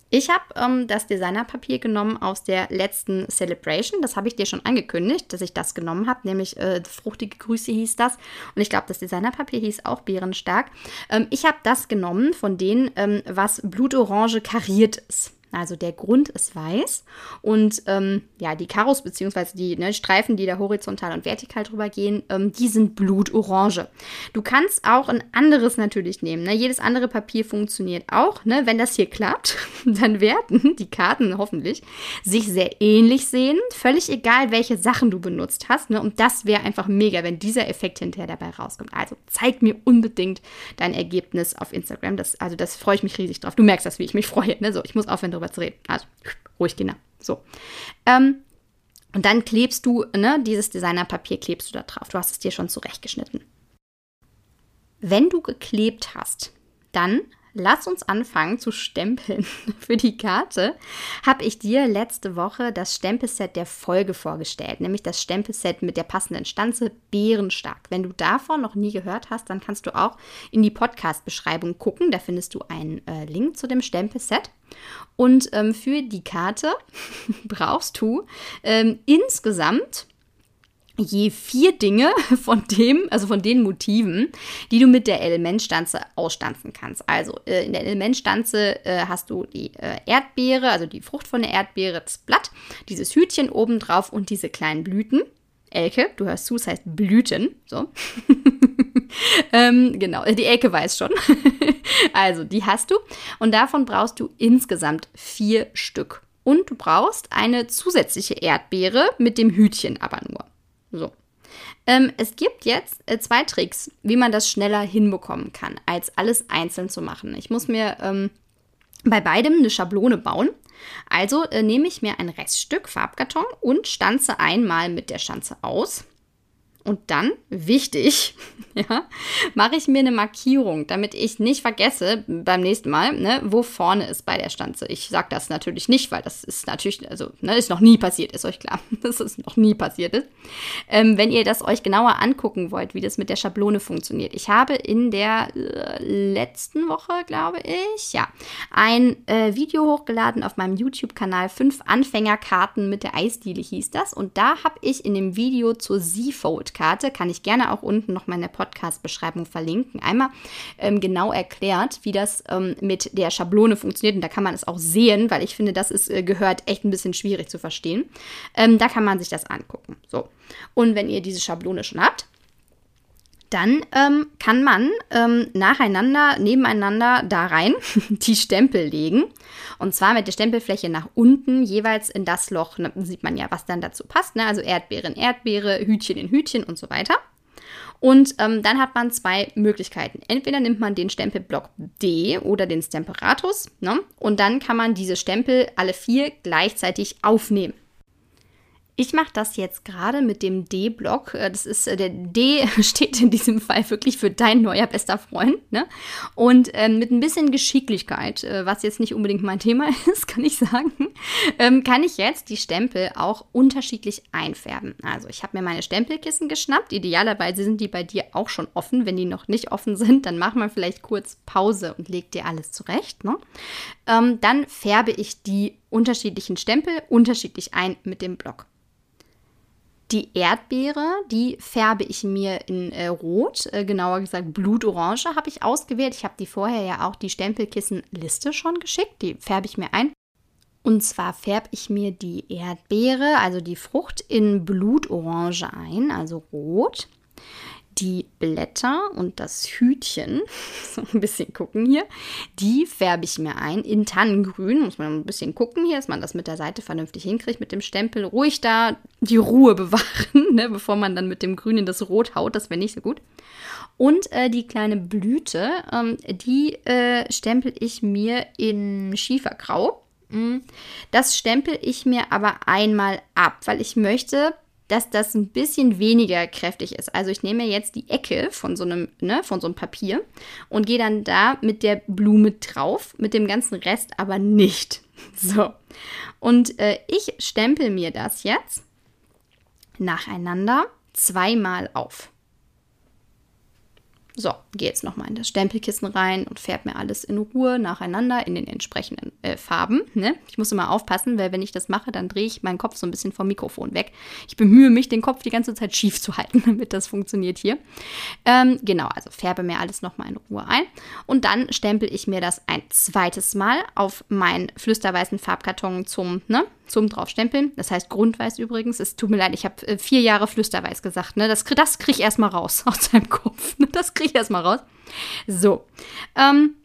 Ich habe ähm, das Designerpapier genommen aus der letzten Celebration. Das habe ich dir schon angekündigt, dass ich das genommen habe, nämlich äh, fruchtige Grüße hieß das. Und ich glaube, das Designerpapier hieß auch bärenstark. Ähm, ich habe das genommen von denen, ähm, was blutorange kariert ist. Also der Grund ist weiß und ähm, ja, die Karos bzw. die ne, Streifen, die da horizontal und vertikal drüber gehen, ähm, die sind blutorange. Du kannst auch ein anderes natürlich nehmen. Ne? Jedes andere Papier funktioniert auch. Ne? Wenn das hier klappt, dann werden die Karten hoffentlich sich sehr ähnlich sehen. Völlig egal, welche Sachen du benutzt hast. Ne? Und das wäre einfach mega, wenn dieser Effekt hinterher dabei rauskommt. Also zeig mir unbedingt dein Ergebnis auf Instagram. Das, also das freue ich mich riesig drauf. Du merkst das, wie ich mich freue. Ne? So, ich muss aufhören, darüber zu reden. Also, ruhig, Kinder. So. Ähm, und dann klebst du, ne, dieses Designerpapier klebst du da drauf. Du hast es dir schon zurechtgeschnitten. Wenn du geklebt hast, dann lass uns anfangen zu stempeln. Für die Karte habe ich dir letzte Woche das Stempelset der Folge vorgestellt, nämlich das Stempelset mit der passenden Stanze Bärenstark. Wenn du davon noch nie gehört hast, dann kannst du auch in die Podcast-Beschreibung gucken. Da findest du einen äh, Link zu dem Stempelset. Und ähm, für die Karte brauchst du ähm, insgesamt je vier Dinge von dem, also von den Motiven, die du mit der Elementstanze ausstanzen kannst. Also äh, in der Elementstanze äh, hast du die äh, Erdbeere, also die Frucht von der Erdbeere, das Blatt, dieses Hütchen oben drauf und diese kleinen Blüten. Elke, du hörst zu, es heißt Blüten. So. ähm, genau, die Elke weiß schon. also, die hast du. Und davon brauchst du insgesamt vier Stück. Und du brauchst eine zusätzliche Erdbeere mit dem Hütchen aber nur. So. Ähm, es gibt jetzt äh, zwei Tricks, wie man das schneller hinbekommen kann, als alles einzeln zu machen. Ich muss mir ähm, bei beidem eine Schablone bauen. Also äh, nehme ich mir ein Reststück Farbkarton und stanze einmal mit der Schanze aus. Und dann, wichtig, ja, mache ich mir eine Markierung, damit ich nicht vergesse beim nächsten Mal, ne, wo vorne ist bei der Stanze. Ich sage das natürlich nicht, weil das ist natürlich, also, ne, ist noch nie passiert, ist euch klar, dass es noch nie passiert ist. Ähm, wenn ihr das euch genauer angucken wollt, wie das mit der Schablone funktioniert. Ich habe in der äh, letzten Woche, glaube ich, ja, ein äh, Video hochgeladen auf meinem YouTube-Kanal, fünf Anfängerkarten mit der Eisdiele hieß das. Und da habe ich in dem Video zur Z-Fold-Karte, kann ich gerne auch unten noch mal in der Podcast-Beschreibung verlinken, einmal ähm, genau erklärt, wie das ähm, mit der Schablone funktioniert. Und da kann man es auch sehen, weil ich finde, das ist, äh, gehört echt ein bisschen schwierig zu verstehen. Ähm, da kann man sich das angucken. So. Und wenn ihr diese Schablone schon habt, dann ähm, kann man ähm, nacheinander, nebeneinander da rein die Stempel legen. Und zwar mit der Stempelfläche nach unten, jeweils in das Loch. Da sieht man ja, was dann dazu passt. Ne? Also Erdbeere in Erdbeere, Hütchen in Hütchen und so weiter. Und ähm, dann hat man zwei Möglichkeiten. Entweder nimmt man den Stempelblock D oder den Stemperatus. Ne? Und dann kann man diese Stempel alle vier gleichzeitig aufnehmen. Ich mache das jetzt gerade mit dem D-Block. Äh, das ist, äh, der D steht in diesem Fall wirklich für dein neuer bester Freund. Ne? Und ähm, mit ein bisschen Geschicklichkeit, äh, was jetzt nicht unbedingt mein Thema ist, kann ich sagen, ähm, kann ich jetzt die Stempel auch unterschiedlich einfärben. Also ich habe mir meine Stempelkissen geschnappt. Idealerweise sind die bei dir auch schon offen. Wenn die noch nicht offen sind, dann mach mal vielleicht kurz Pause und leg dir alles zurecht. Ne? Ähm, dann färbe ich die unterschiedlichen Stempel unterschiedlich ein mit dem Block. Die Erdbeere, die färbe ich mir in äh, Rot, äh, genauer gesagt Blutorange habe ich ausgewählt. Ich habe die vorher ja auch die Stempelkissenliste schon geschickt. Die färbe ich mir ein. Und zwar färbe ich mir die Erdbeere, also die Frucht, in Blutorange ein, also rot die Blätter und das Hütchen, so ein bisschen gucken hier, die färbe ich mir ein in Tannengrün. Muss man ein bisschen gucken hier, dass man das mit der Seite vernünftig hinkriegt mit dem Stempel. Ruhig da die Ruhe bewahren, ne, bevor man dann mit dem Grün in das Rot haut. Das wäre nicht so gut. Und äh, die kleine Blüte, ähm, die äh, stempel ich mir in Schiefergrau. Mm, das stempel ich mir aber einmal ab, weil ich möchte dass das ein bisschen weniger kräftig ist. Also ich nehme jetzt die Ecke von so einem, ne, von so einem Papier und gehe dann da mit der Blume drauf, mit dem ganzen Rest aber nicht. So. Und äh, ich stempel mir das jetzt nacheinander zweimal auf. So, gehe jetzt nochmal in das Stempelkissen rein und färbe mir alles in Ruhe nacheinander in den entsprechenden äh, Farben. Ne? Ich muss immer aufpassen, weil wenn ich das mache, dann drehe ich meinen Kopf so ein bisschen vom Mikrofon weg. Ich bemühe mich, den Kopf die ganze Zeit schief zu halten, damit das funktioniert hier. Ähm, genau, also färbe mir alles nochmal in Ruhe ein. Und dann stempel ich mir das ein zweites Mal auf meinen flüsterweißen Farbkarton zum, ne, zum draufstempeln. Das heißt Grundweiß übrigens. Es tut mir leid, ich habe äh, vier Jahre Flüsterweiß gesagt. Ne? Das, das kriege ich erstmal raus aus seinem Kopf. Ne? Das kriege ich erstmal raus. So. Ähm,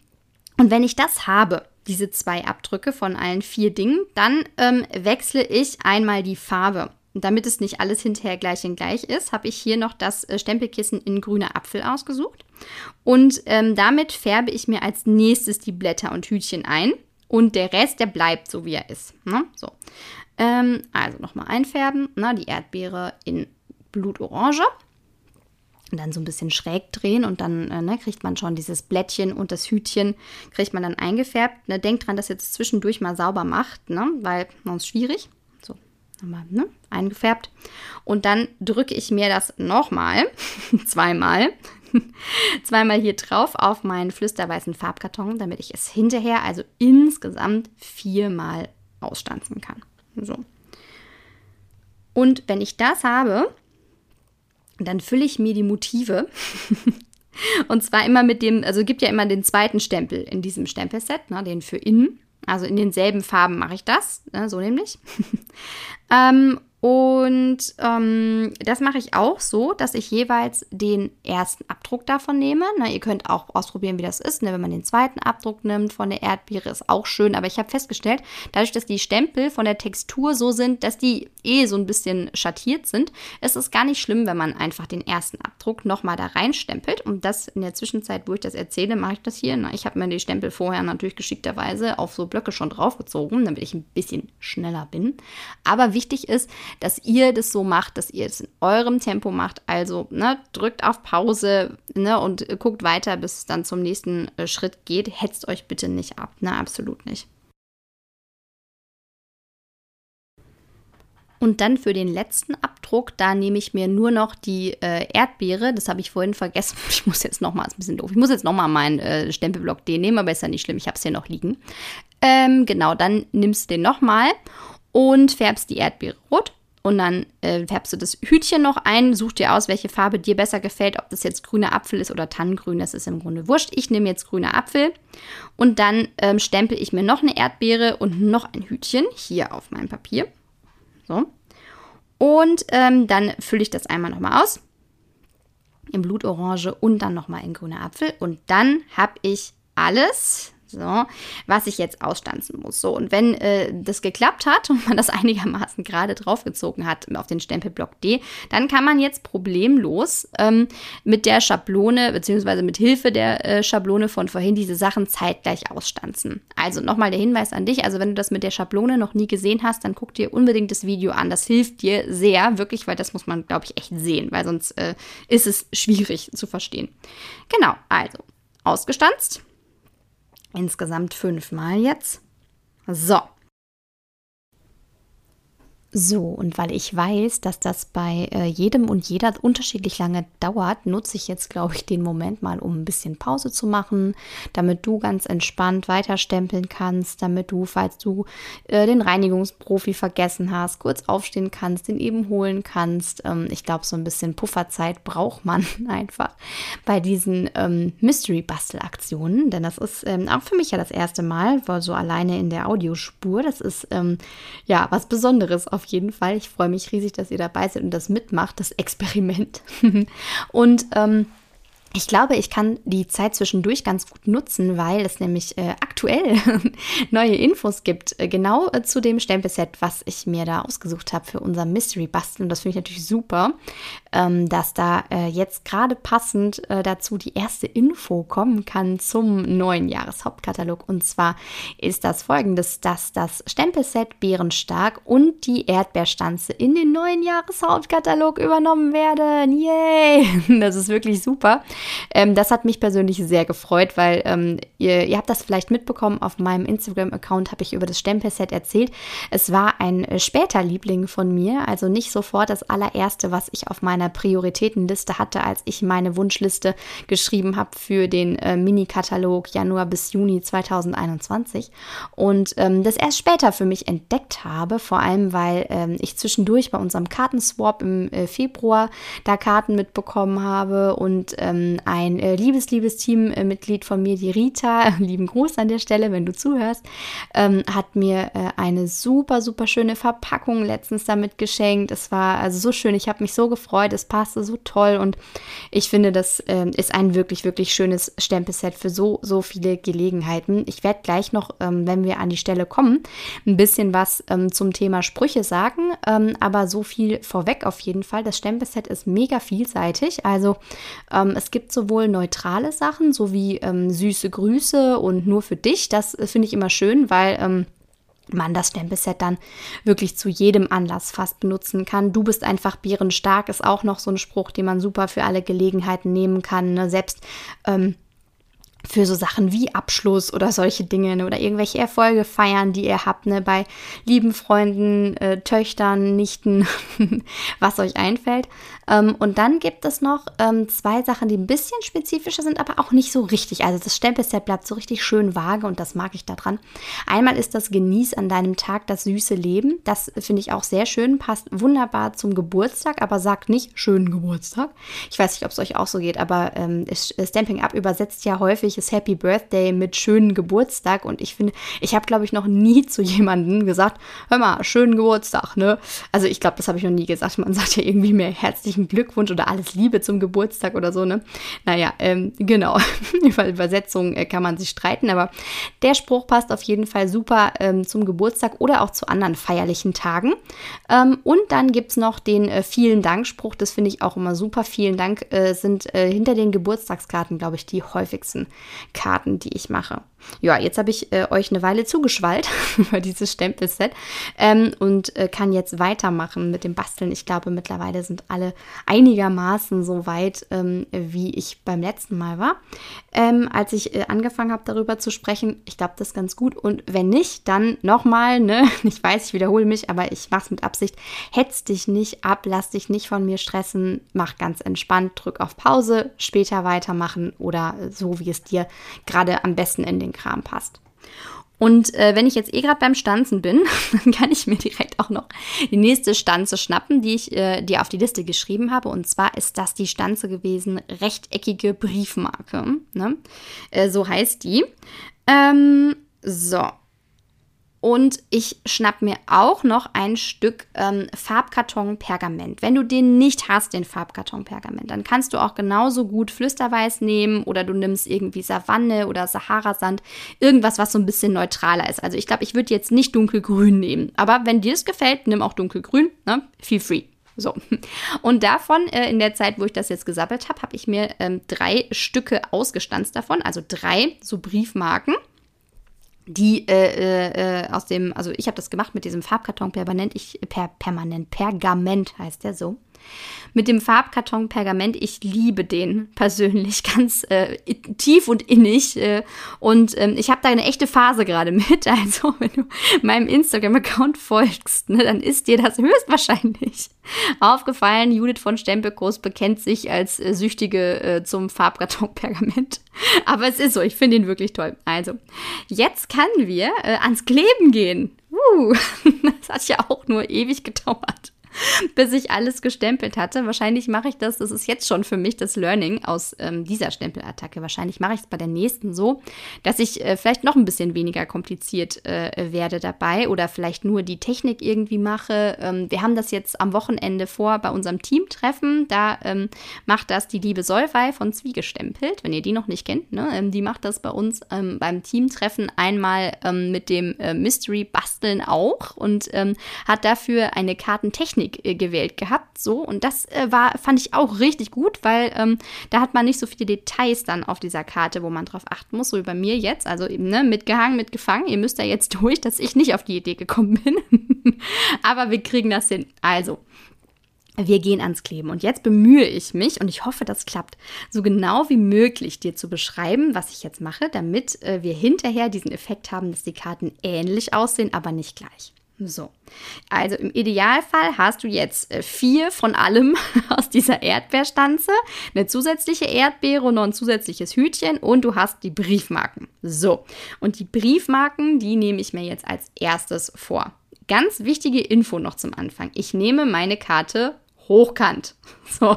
und wenn ich das habe, diese zwei Abdrücke von allen vier Dingen, dann ähm, wechsle ich einmal die Farbe. Damit es nicht alles hinterher gleich in gleich ist, habe ich hier noch das äh, Stempelkissen in grüner Apfel ausgesucht. Und ähm, damit färbe ich mir als nächstes die Blätter und Hütchen ein. Und der Rest, der bleibt so, wie er ist. Ne? So. Ähm, also nochmal einfärben. Na, die Erdbeere in Blutorange. Und dann so ein bisschen schräg drehen und dann äh, ne, kriegt man schon dieses Blättchen und das Hütchen, kriegt man dann eingefärbt. Ne, denkt dran, dass ihr jetzt zwischendurch mal sauber macht, ne, weil sonst schwierig. So, nochmal ne, eingefärbt. Und dann drücke ich mir das nochmal, zweimal, zweimal hier drauf auf meinen flüsterweißen Farbkarton, damit ich es hinterher, also insgesamt viermal ausstanzen kann. So. Und wenn ich das habe, dann fülle ich mir die Motive. Und zwar immer mit dem, also gibt ja immer den zweiten Stempel in diesem Stempelset, ne, den für innen. Also in denselben Farben mache ich das, ne, so nämlich. ähm, und ähm, das mache ich auch so, dass ich jeweils den ersten Abdruck davon nehme. Na, ihr könnt auch ausprobieren, wie das ist. Ne? Wenn man den zweiten Abdruck nimmt von der Erdbeere, ist auch schön. Aber ich habe festgestellt, dadurch, dass die Stempel von der Textur so sind, dass die eh so ein bisschen schattiert sind, ist es gar nicht schlimm, wenn man einfach den ersten Abdruck nochmal da reinstempelt. Und das in der Zwischenzeit, wo ich das erzähle, mache ich das hier. Na, ich habe mir die Stempel vorher natürlich geschickterweise auf so Blöcke schon draufgezogen, damit ich ein bisschen schneller bin. Aber wichtig ist, dass ihr das so macht, dass ihr es in eurem Tempo macht. Also ne, drückt auf Pause ne, und guckt weiter, bis es dann zum nächsten äh, Schritt geht. Hetzt euch bitte nicht ab. Ne, absolut nicht. Und dann für den letzten Abdruck, da nehme ich mir nur noch die äh, Erdbeere. Das habe ich vorhin vergessen. Ich muss jetzt nochmal, ist ein bisschen doof. Ich muss jetzt nochmal meinen äh, Stempelblock D nehmen, aber ist ja nicht schlimm. Ich habe es hier noch liegen. Ähm, genau, dann nimmst du den nochmal und färbst die Erdbeere rot. Und dann äh, färbst du das Hütchen noch ein, such dir aus, welche Farbe dir besser gefällt, ob das jetzt grüner Apfel ist oder Tannengrün, das ist im Grunde wurscht. Ich nehme jetzt grüner Apfel und dann ähm, stempel ich mir noch eine Erdbeere und noch ein Hütchen hier auf meinem Papier. So. Und ähm, dann fülle ich das einmal nochmal aus. In Blutorange und dann nochmal in grüner Apfel. Und dann habe ich alles so, was ich jetzt ausstanzen muss. So, und wenn äh, das geklappt hat und man das einigermaßen gerade draufgezogen hat auf den Stempelblock D, dann kann man jetzt problemlos ähm, mit der Schablone beziehungsweise mit Hilfe der äh, Schablone von vorhin diese Sachen zeitgleich ausstanzen. Also nochmal der Hinweis an dich, also wenn du das mit der Schablone noch nie gesehen hast, dann guck dir unbedingt das Video an. Das hilft dir sehr, wirklich, weil das muss man, glaube ich, echt sehen, weil sonst äh, ist es schwierig zu verstehen. Genau, also ausgestanzt Insgesamt fünfmal jetzt. So, so, und weil ich weiß, dass das bei äh, jedem und jeder unterschiedlich lange dauert, nutze ich jetzt, glaube ich, den Moment mal, um ein bisschen Pause zu machen, damit du ganz entspannt weiterstempeln kannst, damit du, falls du äh, den Reinigungsprofi vergessen hast, kurz aufstehen kannst, den eben holen kannst. Ähm, ich glaube, so ein bisschen Pufferzeit braucht man einfach bei diesen ähm, Mystery-Bastelaktionen, denn das ist ähm, auch für mich ja das erste Mal, weil so alleine in der Audiospur, das ist ähm, ja was Besonderes auf auf jeden Fall. Ich freue mich riesig, dass ihr dabei seid und das mitmacht, das Experiment. und ähm, ich glaube, ich kann die Zeit zwischendurch ganz gut nutzen, weil es nämlich äh, aktuell neue Infos gibt, äh, genau äh, zu dem Stempelset, was ich mir da ausgesucht habe für unser Mystery Basteln. Das finde ich natürlich super, ähm, dass da äh, jetzt gerade passend äh, dazu die erste Info kommen kann zum neuen Jahreshauptkatalog. Und zwar ist das folgendes, dass das Stempelset Bärenstark und die Erdbeerstanze in den neuen Jahreshauptkatalog übernommen werden. Yay! Das ist wirklich super. Ähm, das hat mich persönlich sehr gefreut, weil ähm, ihr, ihr, habt das vielleicht mitbekommen, auf meinem Instagram-Account habe ich über das Stempelset erzählt. Es war ein äh, später Liebling von mir, also nicht sofort das allererste, was ich auf meiner Prioritätenliste hatte, als ich meine Wunschliste geschrieben habe für den äh, Mini-Katalog Januar bis Juni 2021. Und ähm, das erst später für mich entdeckt habe, vor allem weil ähm, ich zwischendurch bei unserem Kartenswap im äh, Februar da Karten mitbekommen habe und ähm, ein äh, liebes, liebes Teammitglied von mir, die Rita, lieben Gruß an der Stelle, wenn du zuhörst, ähm, hat mir äh, eine super, super schöne Verpackung letztens damit geschenkt. Es war also so schön, ich habe mich so gefreut, es passte so toll und ich finde, das äh, ist ein wirklich, wirklich schönes Stempelset für so, so viele Gelegenheiten. Ich werde gleich noch, ähm, wenn wir an die Stelle kommen, ein bisschen was ähm, zum Thema Sprüche sagen, ähm, aber so viel vorweg auf jeden Fall. Das Stempelset ist mega vielseitig, also ähm, es gibt gibt sowohl neutrale Sachen, sowie ähm, süße Grüße und nur für dich. Das äh, finde ich immer schön, weil ähm, man das Stempelset dann wirklich zu jedem Anlass fast benutzen kann. Du bist einfach bärenstark ist auch noch so ein Spruch, den man super für alle Gelegenheiten nehmen kann. Ne? Selbst ähm, für so Sachen wie Abschluss oder solche Dinge ne? oder irgendwelche Erfolge feiern, die ihr habt, ne? bei lieben Freunden, äh, Töchtern, Nichten, was euch einfällt. Ähm, und dann gibt es noch ähm, zwei Sachen, die ein bisschen spezifischer sind, aber auch nicht so richtig. Also das Stempelset bleibt so richtig schön vage und das mag ich daran. Einmal ist das Genieß an deinem Tag das süße Leben. Das finde ich auch sehr schön, passt wunderbar zum Geburtstag, aber sagt nicht schönen Geburtstag. Ich weiß nicht, ob es euch auch so geht, aber ähm, Stamping Up übersetzt ja häufig ist Happy Birthday mit schönen Geburtstag. Und ich finde, ich habe, glaube ich, noch nie zu jemandem gesagt, hör mal, schönen Geburtstag, ne? Also ich glaube, das habe ich noch nie gesagt. Man sagt ja irgendwie mehr herzlichen Glückwunsch oder alles Liebe zum Geburtstag oder so, ne? Naja, ähm, genau. Über Übersetzung äh, kann man sich streiten, aber der Spruch passt auf jeden Fall super ähm, zum Geburtstag oder auch zu anderen feierlichen Tagen. Ähm, und dann gibt es noch den äh, Vielen Dank-Spruch, das finde ich auch immer super. Vielen Dank äh, sind äh, hinter den Geburtstagskarten, glaube ich, die häufigsten Karten, die ich mache. Ja, jetzt habe ich äh, euch eine Weile zugeschwallt über dieses Stempelset ähm, und äh, kann jetzt weitermachen mit dem Basteln. Ich glaube, mittlerweile sind alle einigermaßen so weit, ähm, wie ich beim letzten Mal war, ähm, als ich äh, angefangen habe, darüber zu sprechen. Ich glaube, das ist ganz gut. Und wenn nicht, dann nochmal, ne? Ich weiß, ich wiederhole mich, aber ich mache es mit Absicht. Hetz dich nicht ab, lass dich nicht von mir stressen, mach ganz entspannt, drück auf Pause, später weitermachen oder so, wie es dir gerade am besten in den Kram passt. Und äh, wenn ich jetzt eh gerade beim Stanzen bin, dann kann ich mir direkt auch noch die nächste Stanze schnappen, die ich äh, dir auf die Liste geschrieben habe. Und zwar ist das die Stanze gewesen, rechteckige Briefmarke. Ne? Äh, so heißt die. Ähm, so, und ich schnapp mir auch noch ein Stück ähm, Farbkarton Pergament. Wenn du den nicht hast, den Farbkarton Pergament, dann kannst du auch genauso gut Flüsterweiß nehmen oder du nimmst irgendwie Savanne oder Sahara-Sand. Irgendwas, was so ein bisschen neutraler ist. Also ich glaube, ich würde jetzt nicht dunkelgrün nehmen. Aber wenn dir es gefällt, nimm auch dunkelgrün. Ne? Feel free. So. Und davon, äh, in der Zeit, wo ich das jetzt gesammelt habe, habe ich mir ähm, drei Stücke ausgestanzt davon, also drei so Briefmarken die äh, äh, aus dem, also ich habe das gemacht mit diesem Farbkarton permanent, ich per, permanent, Pergament heißt der so mit dem Farbkarton Pergament. Ich liebe den persönlich ganz äh, tief und innig. Äh, und ähm, ich habe da eine echte Phase gerade mit. Also, wenn du meinem Instagram-Account folgst, ne, dann ist dir das höchstwahrscheinlich aufgefallen. Judith von Stempelkurs bekennt sich als äh, Süchtige äh, zum Farbkarton Pergament. Aber es ist so, ich finde ihn wirklich toll. Also, jetzt können wir äh, ans Kleben gehen. Uh, das hat ja auch nur ewig gedauert. bis ich alles gestempelt hatte. Wahrscheinlich mache ich das, das ist jetzt schon für mich das Learning aus ähm, dieser Stempelattacke. Wahrscheinlich mache ich es bei der nächsten so, dass ich äh, vielleicht noch ein bisschen weniger kompliziert äh, werde dabei oder vielleicht nur die Technik irgendwie mache. Ähm, wir haben das jetzt am Wochenende vor bei unserem Teamtreffen. Da ähm, macht das die liebe Solvay von Zwiegestempelt, wenn ihr die noch nicht kennt. Ne? Ähm, die macht das bei uns ähm, beim Teamtreffen einmal ähm, mit dem äh, Mystery Basteln auch und hat dafür eine Kartentechnik Technik äh, gewählt gehabt. So, und das äh, war, fand ich auch richtig gut, weil ähm, da hat man nicht so viele Details dann auf dieser Karte, wo man drauf achten muss, so wie bei mir jetzt. Also eben, ne, mitgehangen, mitgefangen. Ihr müsst da jetzt durch, dass ich nicht auf die Idee gekommen bin. Aber wir kriegen das hin. Also, wir gehen ans Kleben. Und jetzt bemühe ich mich, und ich hoffe, das klappt, so genau wie möglich dir zu beschreiben, was ich jetzt mache, damit äh, wir hinterher diesen Effekt haben, dass die Karten ähnlich aussehen, aber nicht gleich. So, also im Idealfall hast du jetzt äh, vier von allem aus dieser Erdbeerstanze, eine zusätzliche Erdbeere und noch ein zusätzliches Hütchen und du hast die Briefmarken. So, und die Briefmarken, die nehme ich mir jetzt als erstes vor. Ganz wichtige Info noch zum Anfang. Ich nehme meine Karte hochkant. So,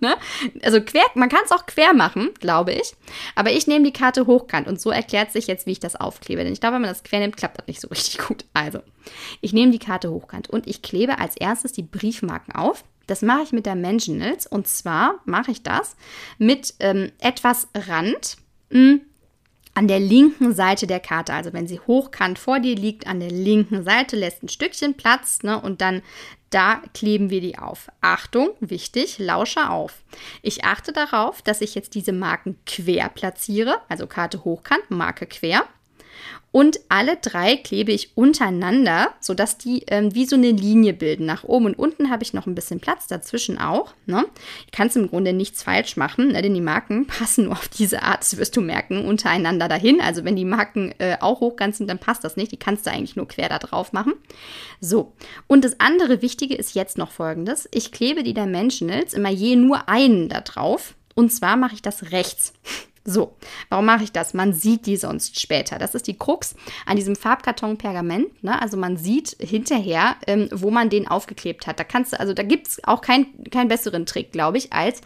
Ne? Also quer, man kann es auch quer machen, glaube ich. Aber ich nehme die Karte hochkant und so erklärt sich jetzt, wie ich das aufklebe. Denn ich glaube, wenn man das quer nimmt, klappt das nicht so richtig gut. Also, ich nehme die Karte hochkant und ich klebe als erstes die Briefmarken auf. Das mache ich mit der Mansionals und zwar mache ich das mit ähm, etwas Rand. Mh, hm, an der linken Seite der Karte, also wenn sie hochkant vor dir liegt, an der linken Seite lässt ein Stückchen Platz ne, und dann da kleben wir die auf. Achtung, wichtig, lausche auf. Ich achte darauf, dass ich jetzt diese Marken quer platziere, also Karte hochkant, Marke quer. Und alle drei klebe ich untereinander, sodass die ähm, wie so eine Linie bilden. Nach oben und unten habe ich noch ein bisschen Platz, dazwischen auch. Ne? Du kannst im Grunde nichts falsch machen, ne? denn die Marken passen nur auf diese Art, das wirst du merken, untereinander dahin. Also wenn die Marken äh, auch hochkant sind, dann passt das nicht. Die kannst du eigentlich nur quer da drauf machen. So, und das andere Wichtige ist jetzt noch folgendes. Ich klebe die Dimensionals immer je nur einen da drauf. Und zwar mache ich das rechts. So, warum mache ich das? Man sieht die sonst später. Das ist die Krux an diesem Farbkarton Pergament. Ne? Also man sieht hinterher, ähm, wo man den aufgeklebt hat. Da kannst du, also da gibt es auch keinen kein besseren Trick, glaube ich, als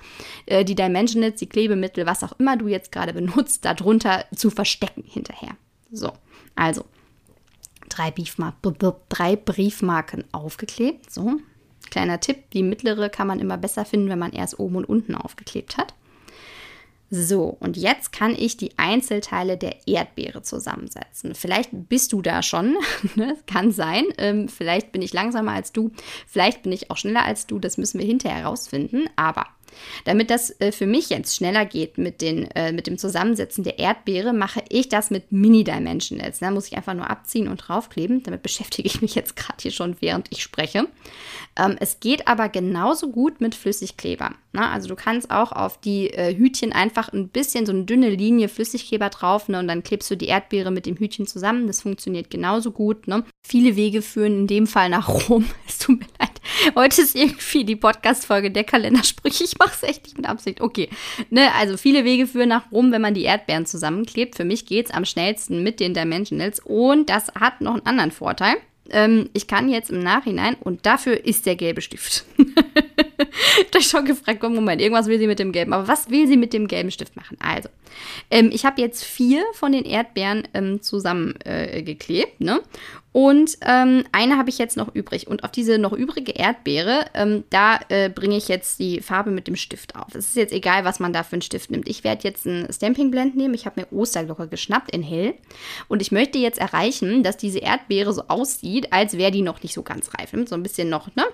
äh, die Dimensionals, die Klebemittel, was auch immer du jetzt gerade benutzt, darunter zu verstecken hinterher. So, also drei, Briefmar drei Briefmarken aufgeklebt. So, kleiner Tipp, die mittlere kann man immer besser finden, wenn man erst oben und unten aufgeklebt hat. So, und jetzt kann ich die Einzelteile der Erdbeere zusammensetzen. Vielleicht bist du da schon, ne? kann sein. Ähm, vielleicht bin ich langsamer als du, vielleicht bin ich auch schneller als du, das müssen wir hinterher herausfinden. Aber Damit das äh, für mich jetzt schneller geht mit, den, äh, mit dem Zusammensetzen der Erdbeere, mache ich das mit Mini-Dimensionals. Da muss ich einfach nur abziehen und draufkleben. Damit beschäftige ich mich jetzt gerade hier schon, während ich spreche. Ähm, es geht aber genauso gut mit Flüssigkleber. Ne? Also du kannst auch auf die äh, Hütchen einfach ein bisschen so eine dünne Linie Flüssigkleber drauf ne? und dann klebst du die Erdbeere mit dem Hütchen zusammen. Das funktioniert genauso gut. Ne? Viele Wege führen in dem Fall nach Rom. Es tut mir leid. Heute ist irgendwie die Podcast-Folge der Kalendersprüche. Ich mache es echt nicht mit Absicht. Okay. Ne? Also viele Wege führen nach Rom, wenn man die Erdbeeren zusammenklebt. Für mich geht es am schnellsten mit den Dimensionals und das hat noch einen anderen Vorteil. Ähm, ich kann jetzt im Nachhinein, und dafür ist der gelbe Stift. ich habe schon gefragt, Moment, irgendwas will sie mit dem gelben. Aber was will sie mit dem gelben Stift machen? Also, ähm, ich habe jetzt vier von den Erdbeeren ähm, zusammengeklebt, äh, ne? Und ähm, eine habe ich jetzt noch übrig. Und auf diese noch übrige Erdbeere, ähm, da äh, bringe ich jetzt die Farbe mit dem Stift auf. Es ist jetzt egal, was man da für einen Stift nimmt. Ich werde jetzt ein Stamping Blend nehmen. Ich habe mir Osterglocke geschnappt in hell. Und ich möchte jetzt erreichen, dass diese Erdbeere so aussieht, als wäre die noch nicht so ganz reif. So ein bisschen noch, ne?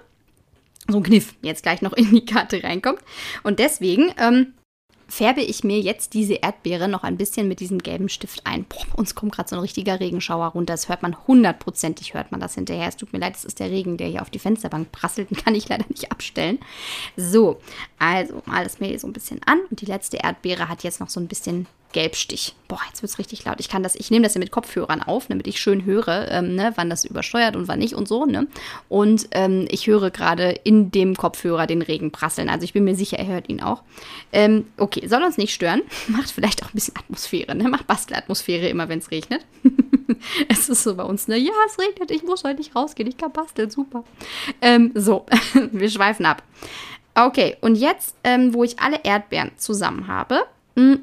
So ein Kniff jetzt gleich noch in die Karte reinkommt. Und deswegen ähm, färbe ich mir jetzt diese Erdbeere noch ein bisschen mit diesem gelben Stift ein. Boah, uns kommt gerade so ein richtiger Regenschauer runter. Das hört man hundertprozentig, hört man das hinterher. Es tut mir leid, es ist der Regen, der hier auf die Fensterbank prasselt. Den kann ich leider nicht abstellen. So, also mal das hier so ein bisschen an. Und die letzte Erdbeere hat jetzt noch so ein bisschen Gelbstich. Boah, jetzt wird es richtig laut. Ich kann das, ich nehme das ja mit Kopfhörern auf, damit ich schön höre, ähm, ne, wann das übersteuert und wann nicht und so, ne? Und ähm, ich höre gerade in dem Kopfhörer den Regen prasseln. Also ich bin mir sicher, er hört ihn auch. Ähm, okay, soll uns nicht stören. Macht vielleicht auch ein bisschen Atmosphäre, ne? Macht Bastelatmosphäre immer, wenn es regnet. es ist so bei uns, ne? Ja, es regnet, ich muss heute nicht rausgehen, ich kann basteln, super. Ähm, so, wir schweifen ab. Okay, und jetzt, ähm, wo ich alle Erdbeeren zusammen habe,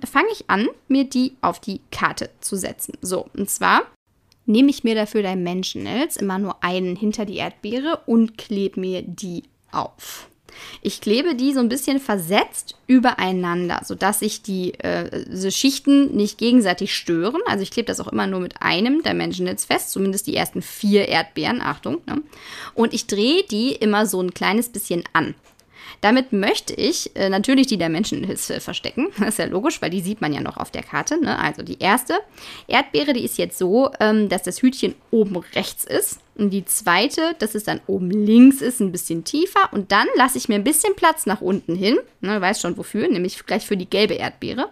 fange ich an, mir die auf die Karte zu setzen. So, und zwar nehme ich mir dafür Dimensionals immer nur einen hinter die Erdbeere und klebe mir die auf. Ich klebe die so ein bisschen versetzt übereinander, sodass sich die äh, Schichten nicht gegenseitig stören. Also ich klebe das auch immer nur mit einem Dimensionals fest, zumindest die ersten vier Erdbeeren, Achtung. Ne? Und ich drehe die immer so ein kleines bisschen an. Damit möchte ich äh, natürlich die Dimensionhilfe verstecken. Das ist ja logisch, weil die sieht man ja noch auf der Karte. Ne? Also die erste Erdbeere, die ist jetzt so, ähm, dass das Hütchen oben rechts ist. Und die zweite, dass es dann oben links ist, ein bisschen tiefer. Und dann lasse ich mir ein bisschen Platz nach unten hin. Ne, weiß schon wofür, nämlich gleich für die gelbe Erdbeere.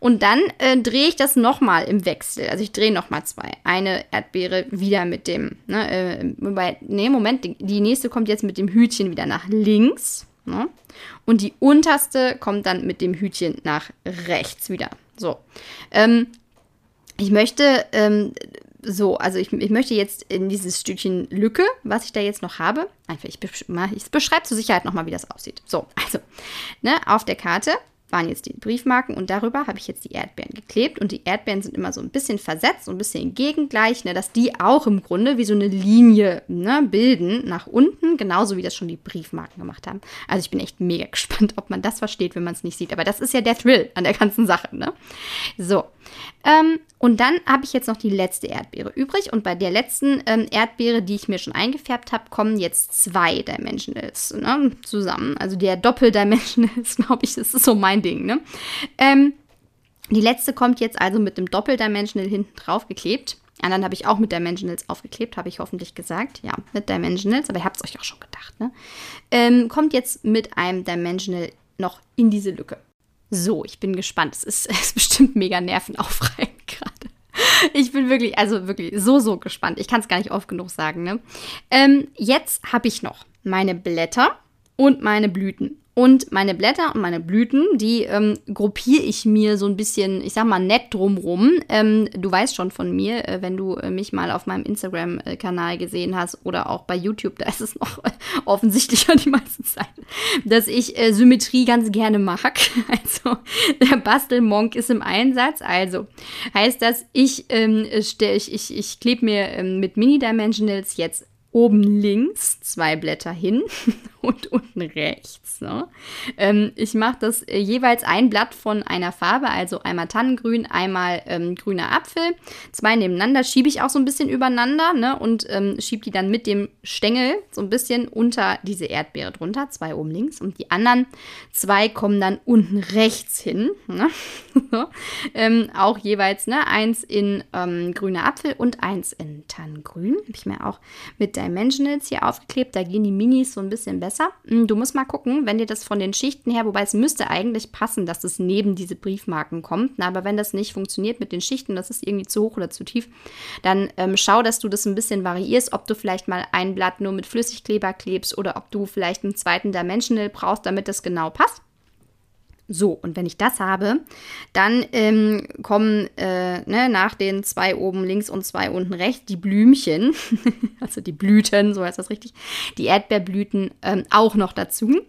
Und dann äh, drehe ich das nochmal im Wechsel. Also ich drehe nochmal zwei. Eine Erdbeere wieder mit dem, ne, äh, wobei, nee, Moment, die nächste kommt jetzt mit dem Hütchen wieder nach links. Ne? Und die unterste kommt dann mit dem Hütchen nach rechts wieder. So. Ähm, ich möchte ähm, so, also ich, ich, möchte jetzt in dieses Stückchen Lücke, was ich da jetzt noch habe, einfach, ich, ich beschreibe zur Sicherheit nochmal, wie das aussieht. So, also, ne, auf der Karte waren jetzt die Briefmarken und darüber habe ich jetzt die Erdbeeren geklebt und die Erdbeeren sind immer so ein bisschen versetzt, so ein bisschen gegengleich, ne, dass die auch im Grunde wie so eine Linie ne, bilden nach unten, genauso wie das schon die Briefmarken gemacht haben. Also ich bin echt mega gespannt, ob man das versteht, wenn man es nicht sieht, aber das ist ja der Thrill an der ganzen Sache. Ne? So, ähm, und dann habe ich jetzt noch die letzte Erdbeere übrig. Und bei der letzten ähm, Erdbeere, die ich mir schon eingefärbt habe, kommen jetzt zwei Dimensionals ne, zusammen. Also der Doppeldimensionals, glaube ich, das ist so mein Ding. Ne? Ähm, die letzte kommt jetzt also mit dem Doppeldimensional hinten drauf geklebt. Anderen habe ich auch mit Dimensionals aufgeklebt, habe ich hoffentlich gesagt. Ja, mit Dimensionals, aber ihr habt es euch auch schon gedacht. Ne? Ähm, kommt jetzt mit einem Dimensional noch in diese Lücke. So, ich bin gespannt. Es ist, ist bestimmt mega nervenaufreibend gerade. Ich bin wirklich, also wirklich so, so gespannt. Ich kann es gar nicht oft genug sagen. Ne? Ähm, jetzt habe ich noch meine Blätter und meine Blüten. Und meine Blätter und meine Blüten, die ähm, gruppiere ich mir so ein bisschen, ich sag mal, nett drumrum. Ähm, du weißt schon von mir, äh, wenn du äh, mich mal auf meinem Instagram-Kanal gesehen hast oder auch bei YouTube, da ist es noch offensichtlicher die meiste Zeit, dass ich äh, Symmetrie ganz gerne mag. Also der Bastelmonk ist im Einsatz. Also heißt das, ich, ähm, ich, ich, ich klebe mir ähm, mit Mini-Dimensionals jetzt oben links zwei Blätter hin und unten rechts. Ne? Ähm, ich mache das äh, jeweils ein Blatt von einer Farbe, also einmal Tannengrün, einmal ähm, grüner Apfel. Zwei nebeneinander schiebe ich auch so ein bisschen übereinander ne? und ähm, schiebe die dann mit dem Stängel so ein bisschen unter diese Erdbeere drunter. Zwei oben links und die anderen zwei kommen dann unten rechts hin. Ne? Ähm, auch jeweils ne? eins in ähm, grüner Apfel und eins in Tannengrün. Habe ich mir auch mit Dimensionals hier aufgeklebt. Da gehen die Minis so ein bisschen besser. Hm, du musst mal gucken, wenn dir das von den Schichten her, wobei es müsste eigentlich passen, dass es neben diese Briefmarken kommt. Aber wenn das nicht funktioniert mit den Schichten, das ist irgendwie zu hoch oder zu tief, dann ähm, schau, dass du das ein bisschen variierst, ob du vielleicht mal ein Blatt nur mit Flüssigkleber klebst oder ob du vielleicht einen zweiten Dimensional brauchst, damit das genau passt. So, und wenn ich das habe, dann ähm, kommen äh, ne, nach den zwei oben links und zwei unten rechts die Blümchen, also die Blüten, so heißt das richtig, die Erdbeerblüten ähm, auch noch dazu.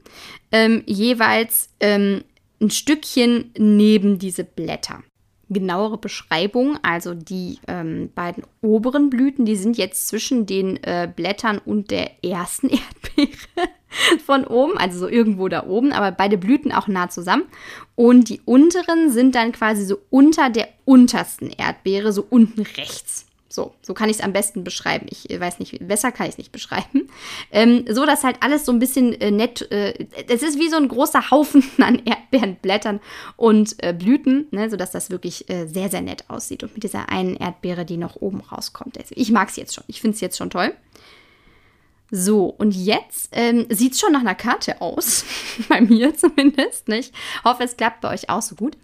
Ähm, jeweils ähm, ein Stückchen neben diese Blätter genauere Beschreibung. Also die ähm, beiden oberen Blüten, die sind jetzt zwischen den äh, Blättern und der ersten Erdbeere von oben, also so irgendwo da oben, aber beide Blüten auch nah zusammen. Und die unteren sind dann quasi so unter der untersten Erdbeere, so unten rechts. So, so kann ich es am besten beschreiben. Ich weiß nicht, besser kann ich es nicht beschreiben. Ähm, so, dass halt alles so ein bisschen äh, nett, äh, es ist wie so ein großer Haufen an Erdbeerenblättern und äh, Blüten, ne, sodass das wirklich äh, sehr, sehr nett aussieht. Und mit dieser einen Erdbeere, die noch oben rauskommt. Also ich mag es jetzt schon. Ich finde es jetzt schon toll. So, und jetzt ähm, sieht es schon nach einer Karte aus. bei mir zumindest. Nicht? Hoffe, es klappt bei euch auch so gut.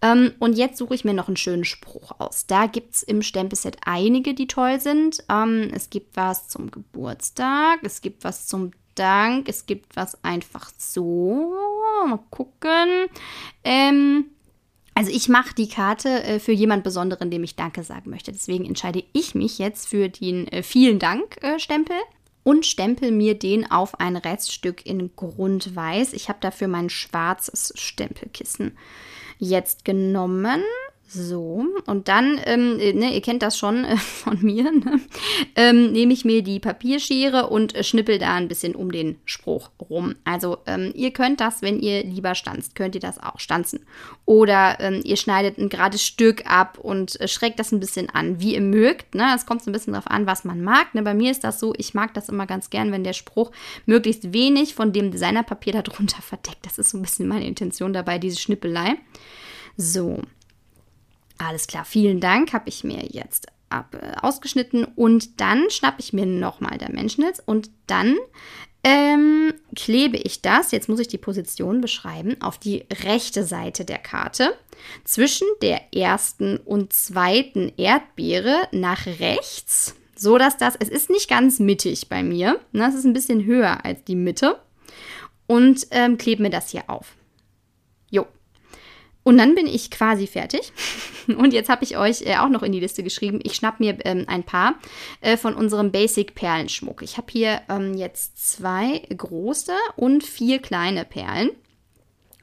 Ähm, und jetzt suche ich mir noch einen schönen Spruch aus. Da gibt es im Stempelset einige, die toll sind. Ähm, es gibt was zum Geburtstag, es gibt was zum Dank, es gibt was einfach so. Mal gucken. Ähm, also ich mache die Karte äh, für jemand Besonderen, dem ich Danke sagen möchte. Deswegen entscheide ich mich jetzt für den äh, Vielen Dank-Stempel. Äh, und stempel mir den auf ein Reststück in Grundweiß. Ich habe dafür mein schwarzes Stempelkissen jetzt genommen so, und dann, ähm, ne, ihr kennt das schon äh, von mir, ne? ähm, nehme ich mir die Papierschere und äh, schnippel da ein bisschen um den Spruch rum. Also ähm, ihr könnt das, wenn ihr lieber stanzt, könnt ihr das auch stanzen. Oder ähm, ihr schneidet ein gerades Stück ab und äh, schrägt das ein bisschen an, wie ihr mögt. Ne? Es kommt so ein bisschen darauf an, was man mag. Ne? Bei mir ist das so, ich mag das immer ganz gern, wenn der Spruch möglichst wenig von dem Designerpapier darunter verdeckt. Das ist so ein bisschen meine Intention dabei, diese Schnippelei. So, alles klar, vielen Dank, habe ich mir jetzt ab, äh, ausgeschnitten. Und dann schnappe ich mir nochmal Dimensionals und dann ähm, klebe ich das, jetzt muss ich die Position beschreiben, auf die rechte Seite der Karte zwischen der ersten und zweiten Erdbeere nach rechts, so dass das, es ist nicht ganz mittig bei mir, ne, es ist ein bisschen höher als die Mitte. Und ähm, klebe mir das hier auf. Und dann bin ich quasi fertig. Und jetzt habe ich euch äh, auch noch in die Liste geschrieben. Ich schnapp mir ähm, ein paar äh, von unserem Basic Perlenschmuck. Ich habe hier ähm, jetzt zwei große und vier kleine Perlen.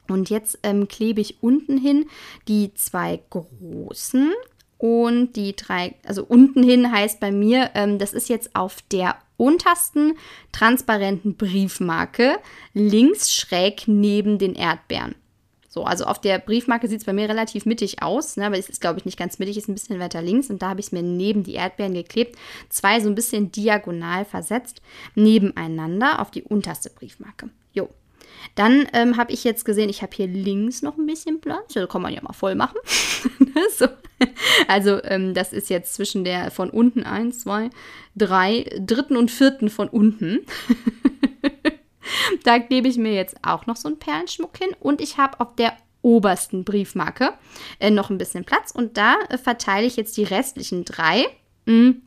Und jetzt ähm, klebe ich unten hin die zwei großen und die drei, also unten hin heißt bei mir, ähm, das ist jetzt auf der untersten transparenten Briefmarke links schräg neben den Erdbeeren. So, also auf der Briefmarke sieht es bei mir relativ mittig aus, ne, aber es ist, glaube ich, nicht ganz mittig, ist ein bisschen weiter links und da habe ich es mir neben die Erdbeeren geklebt. Zwei so ein bisschen diagonal versetzt, nebeneinander auf die unterste Briefmarke. Jo. Dann ähm, habe ich jetzt gesehen, ich habe hier links noch ein bisschen Platz. Da kann man ja mal voll machen. Ne, so. Also ähm, das ist jetzt zwischen der von unten eins, zwei, drei, dritten und vierten von unten. da klebe ich mir jetzt auch noch so einen Perlenschmuck hin und ich habe auf der obersten Briefmarke äh, noch ein bisschen Platz und da äh, verteile ich jetzt die restlichen drei. Hm,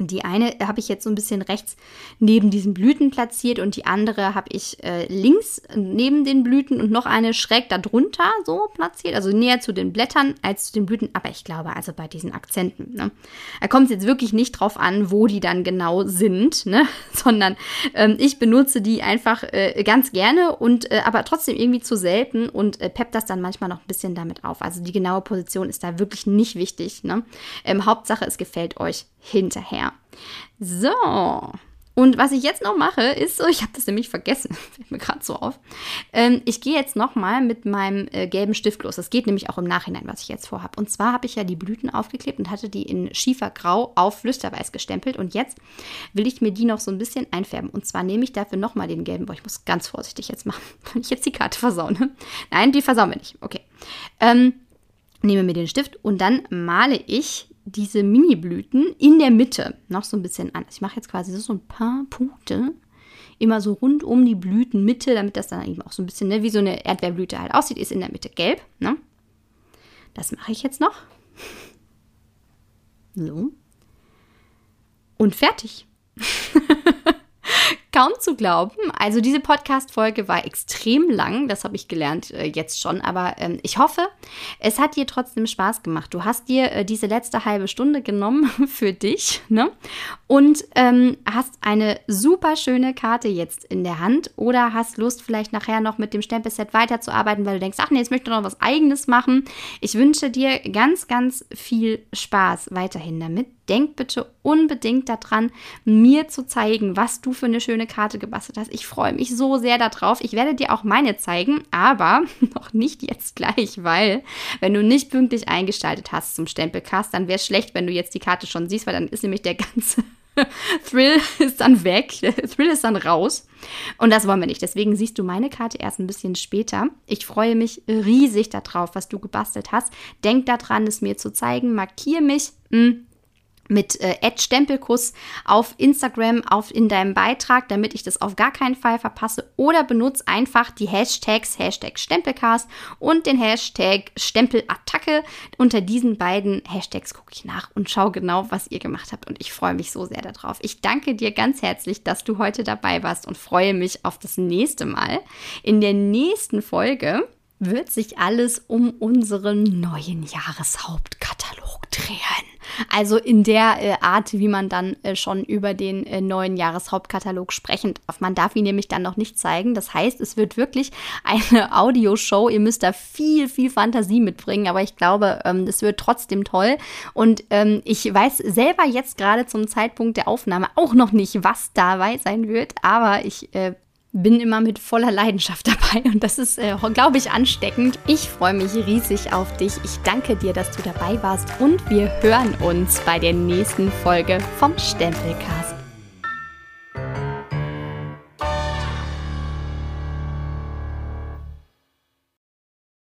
die eine habe ich jetzt so ein bisschen rechts neben diesen Blüten platziert und die andere habe ich äh, links neben den Blüten und noch eine schräg darunter so platziert, also näher zu den Blättern als zu den Blüten. Aber ich glaube, also bei diesen Akzenten, ne, da kommt es jetzt wirklich nicht drauf an, wo die dann genau sind, ne, sondern ähm, ich benutze die einfach äh, ganz gerne und äh, aber trotzdem irgendwie zu selten und äh, pepp das dann manchmal noch ein bisschen damit auf. Also die genaue Position ist da wirklich nicht wichtig. Ne? Ähm, Hauptsache, es gefällt euch hinterher. So, Und was ich jetzt noch mache, ist so, ich habe das nämlich vergessen, fällt mir gerade so auf. Ähm, ich gehe jetzt nochmal mit meinem äh, gelben Stift los. Das geht nämlich auch im Nachhinein, was ich jetzt vorhabe. Und zwar habe ich ja die Blüten aufgeklebt und hatte die in Schiefergrau auf Flüsterweiß gestempelt. Und jetzt will ich mir die noch so ein bisschen einfärben. Und zwar nehme ich dafür nochmal den gelben, boah, ich muss ganz vorsichtig jetzt machen, wenn ich jetzt die Karte versaune. Nein, die versauen wir nicht. Okay. Ähm, nehme mir den Stift und dann male ich diese Mini-Blüten in der Mitte noch so ein bisschen an. Ich mache jetzt quasi so ein paar Punkte immer so rund um die Blütenmitte, damit das dann eben auch so ein bisschen ne, wie so eine Erdbeerblüte halt aussieht, ist in der Mitte gelb. Ne? Das mache ich jetzt noch. So. Und fertig. kaum zu glauben. Also diese Podcast-Folge war extrem lang, das habe ich gelernt äh, jetzt schon, aber ähm, ich hoffe, es hat dir trotzdem Spaß gemacht. Du hast dir äh, diese letzte halbe Stunde genommen für dich ne? und ähm, hast eine super schöne Karte jetzt in der Hand oder hast Lust vielleicht nachher noch mit dem Stempelset weiterzuarbeiten, weil du denkst, ach nee, jetzt möchte ich noch was eigenes machen. Ich wünsche dir ganz, ganz viel Spaß weiterhin damit denk bitte unbedingt daran, mir zu zeigen, was du für eine schöne Karte gebastelt hast. Ich freue mich so sehr darauf. Ich werde dir auch meine zeigen, aber noch nicht jetzt gleich, weil wenn du nicht pünktlich eingestaltet hast zum Stempelcast, dann wäre es schlecht, wenn du jetzt die Karte schon siehst, weil dann ist nämlich der ganze Thrill ist dann weg, der Thrill ist dann raus. Und das wollen wir nicht. Deswegen siehst du meine Karte erst ein bisschen später. Ich freue mich riesig darauf, was du gebastelt hast. Denk daran, es mir zu zeigen. Markier mich. Hm mit äh, Stempelkuss auf Instagram auf in deinem Beitrag, damit ich das auf gar keinen Fall verpasse. Oder benutze einfach die Hashtags Hashtag Stempelcast und den Hashtag Stempelattacke. Unter diesen beiden Hashtags gucke ich nach und schaue genau, was ihr gemacht habt. Und ich freue mich so sehr darauf. Ich danke dir ganz herzlich, dass du heute dabei warst und freue mich auf das nächste Mal. In der nächsten Folge wird sich alles um unseren neuen Jahreshauptkatalog drehen. Also in der äh, Art, wie man dann äh, schon über den äh, neuen Jahreshauptkatalog sprechen darf. Man darf ihn nämlich dann noch nicht zeigen. Das heißt, es wird wirklich eine Audioshow. Ihr müsst da viel, viel Fantasie mitbringen, aber ich glaube, ähm, es wird trotzdem toll. Und ähm, ich weiß selber jetzt gerade zum Zeitpunkt der Aufnahme auch noch nicht, was dabei sein wird, aber ich äh, bin immer mit voller Leidenschaft dabei und das ist, äh, glaube ich, ansteckend. Ich freue mich riesig auf dich. Ich danke dir, dass du dabei warst und wir hören uns bei der nächsten Folge vom Stempelcast.